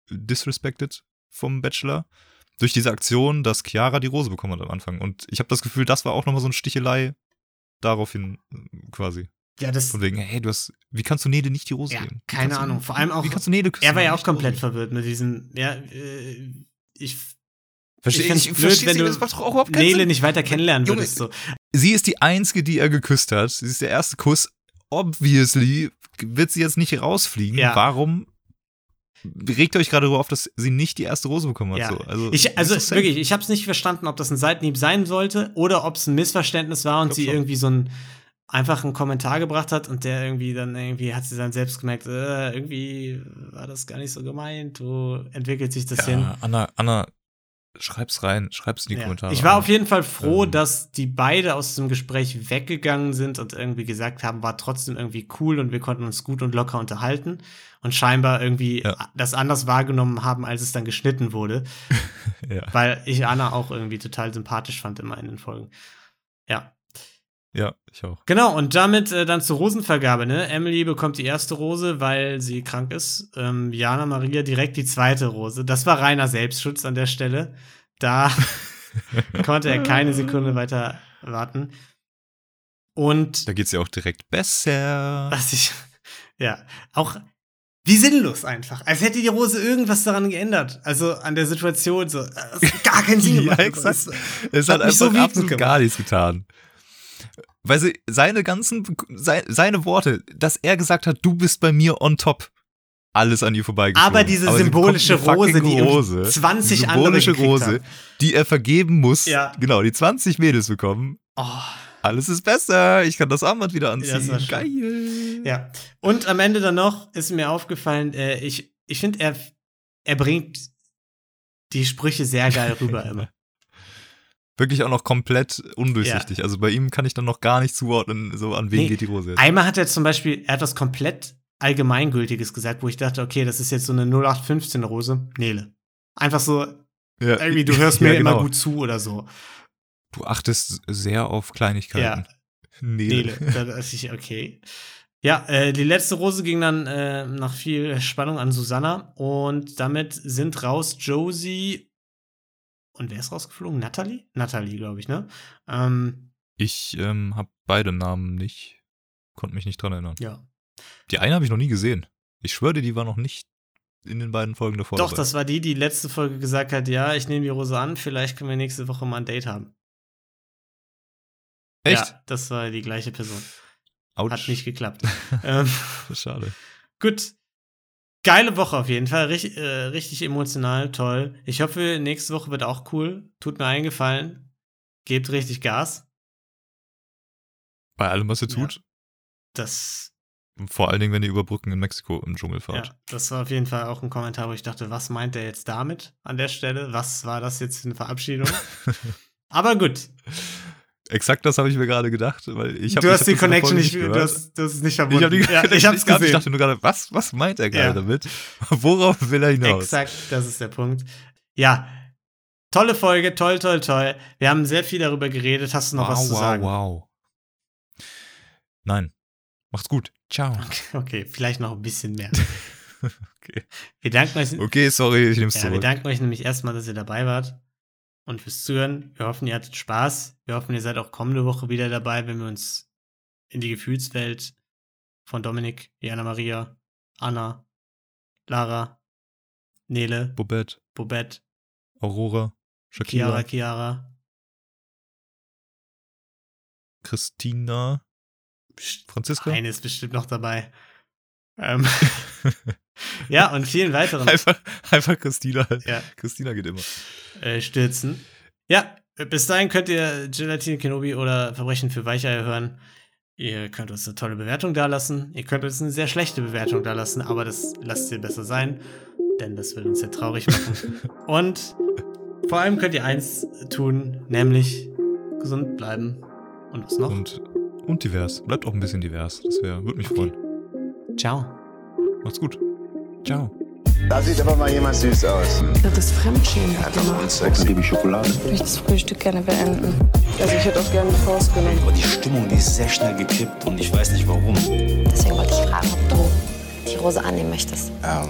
disrespected vom Bachelor. Durch diese Aktion, dass Chiara die Rose bekommen hat am Anfang. Und ich habe das Gefühl, das war auch nochmal so eine Stichelei daraufhin äh, quasi. Ja, das, Von wegen, hey, du hast, wie kannst du Nele nicht die Rose Ja, geben? Wie keine du- Ahnung. Vor allem auch- Wie kannst du Nele küssen? er war ja auch komplett verwirrt mit diesem. Ja, äh, ich Versteh, Ich ich, blöd, wenn du das macht doch auch überhaupt keinen Nele Sinn. nicht weiter kennenlernen Junge, würdest. So. Sie ist die Einzige, die er geküsst hat. Sie ist der erste Kuss. Obviously wird sie jetzt nicht rausfliegen. Ja. Warum regt ihr euch gerade so auf, dass sie nicht die erste Rose bekommen hat? Ja. So, also, Ich, also wirklich, ich habe es nicht verstanden, ob das ein Seitenhieb sein sollte oder ob es ein Missverständnis war und sie schon. irgendwie so ein einfach einen Kommentar gebracht hat und der irgendwie dann irgendwie hat sie dann selbst gemerkt, äh, irgendwie war das gar nicht so gemeint, wo entwickelt sich das hin? Ja, Anna, Anna, schreib's rein, schreib's in die Ja. Kommentare. Ich war auf jeden Fall froh, Ähm. dass die beide aus dem Gespräch weggegangen sind und irgendwie gesagt haben, war trotzdem irgendwie cool und wir konnten uns gut und locker unterhalten und scheinbar irgendwie Ja. das anders wahrgenommen haben, als es dann geschnitten wurde. ja. Weil ich Anna auch irgendwie total sympathisch fand immer in den Folgen. Ja. Ja, ich auch. Genau, und damit äh, dann zur Rosenvergabe, ne? Emily bekommt die erste Rose, weil sie krank ist. Ähm, Jana Maria direkt die zweite Rose. Das war reiner Selbstschutz an der Stelle. Da konnte er keine Sekunde weiter warten. Und Da geht's ja auch direkt besser. was ich, ja, auch wie sinnlos einfach. Als hätte die Rose irgendwas daran geändert. Also an der Situation so. äh, gar keinen Sinn Ja, gemacht. exakt. Es- Hat hat so einfach wütend absolut gar nichts getan. Weil sie, seine ganzen, sei, seine Worte, dass er gesagt hat, du bist bei mir on top, alles an ihr vorbeigeflogen. Aber diese sie symbolische Rose, die irgendwie 20 die andere symbolische gekriegt Rose, haben. die er vergeben muss. Ja. Genau, die 20 Mädels bekommen. Oh. Alles ist besser. Ich kann das Armband wieder anziehen. schön. Geil. Ja. Und am Ende dann noch ist mir aufgefallen, äh, ich, ich finde, er, er bringt die Sprüche sehr geil rüber immer. Wirklich auch noch komplett undurchsichtig. Also bei ihm kann ich dann noch gar nicht zuordnen, so an wen Nee. geht die Rose jetzt. Einmal hat er zum Beispiel, er hat was komplett Allgemeingültiges gesagt, wo ich dachte, okay, das ist jetzt so eine 0815 Rose. Nele. Einfach so, Ja, irgendwie, du hörst mir ja, genau. immer gut zu oder so. Du achtest sehr auf Kleinigkeiten. Nele. Da dachte ich, okay. Ja, äh, die letzte Rose ging dann äh, nach viel Spannung an Susanna und damit sind raus Josie und wer ist rausgeflogen? Natalie? Natalie, glaube ich, ne? Ähm, Ich ähm, habe beide Namen nicht, konnte mich nicht dran erinnern. ja. Die eine habe ich noch nie gesehen. Ich schwöre dir, die war noch nicht in den beiden Folgen davor. Doch, dabei. das war die, die letzte Folge gesagt hat, ja, ich nehme die Rose an, vielleicht können wir nächste Woche mal ein Date haben. Echt? Ja, das war die gleiche Person. Autsch. Hat nicht geklappt. ähm, Schade. Gut. Geile Woche auf jeden Fall. Richtig, äh, richtig emotional, toll. Ich hoffe, nächste Woche wird auch cool. Tut mir einen Gefallen. Gebt richtig Gas. Bei allem, was ihr Ja. tut. Das, Vor allen Dingen, wenn ihr über Brücken in Mexiko im Dschungel fahrt. ja, das war auf jeden Fall auch ein Kommentar, wo ich dachte, was meint er jetzt damit an der Stelle? Was war das jetzt für eine Verabschiedung? Aber gut. Exakt das habe ich mir gerade gedacht, weil ich habe du hast die ich Connection nicht, du gehört. hast, du hast es nicht ich verbunden. habe die ja, ich hab's nicht gehabt. Ich gesehen. dachte nur gerade, was, was meint er gerade Ja. damit? Worauf will er hinaus? Exakt, das ist der Punkt. Ja, tolle Folge, toll, toll, toll. Wir haben sehr viel darüber geredet. Hast du noch wow, was zu wow, sagen? wow. Nein. Macht's gut. Ciao. Okay, vielleicht noch ein bisschen mehr. Okay. Wir danken euch, Okay, sorry, ich nehme es ja, wir zurück. danken euch nämlich erstmal, dass ihr dabei wart und fürs Zuhören. Wir hoffen, ihr hattet Spaß. Wir hoffen, ihr seid auch kommende Woche wieder dabei, wenn wir uns in die Gefühlswelt von Dominik, Jana Maria, Anna, Lara, Nele, Bobette. Bobette Aurora, Shakira, Chiara, Chiara. Christina, Franziska. Eine ist bestimmt noch dabei. Ähm, ja, und vielen weiteren Einfach, einfach Christina. ja, Christina geht immer. äh, stürzen. Ja, bis dahin könnt ihr Gelatine Kenobi oder Verbrechen für Weicheier hören. Ihr könnt uns eine tolle Bewertung dalassen. Ihr könnt uns eine sehr schlechte Bewertung dalassen, aber das lasst ihr besser sein, denn das wird uns sehr traurig machen. und vor allem könnt ihr eins tun, nämlich gesund bleiben. Und was noch? Und, und divers. Bleibt auch ein bisschen divers. Das wäre, würde mich freuen. Ciao. Macht's gut. Ciao. Da sieht aber mal jemand süß aus. Das ist Fremdschämen. Hat aber uns Sechs liebe Schokolade. Ich möchte das Frühstück gerne beenden. Also ich hätte auch gerne Faust genommen. Aber die Stimmung, die ist sehr schnell gekippt und ich weiß nicht warum. Deswegen wollte ich fragen, ob du die Rose annehmen möchtest. Ähm,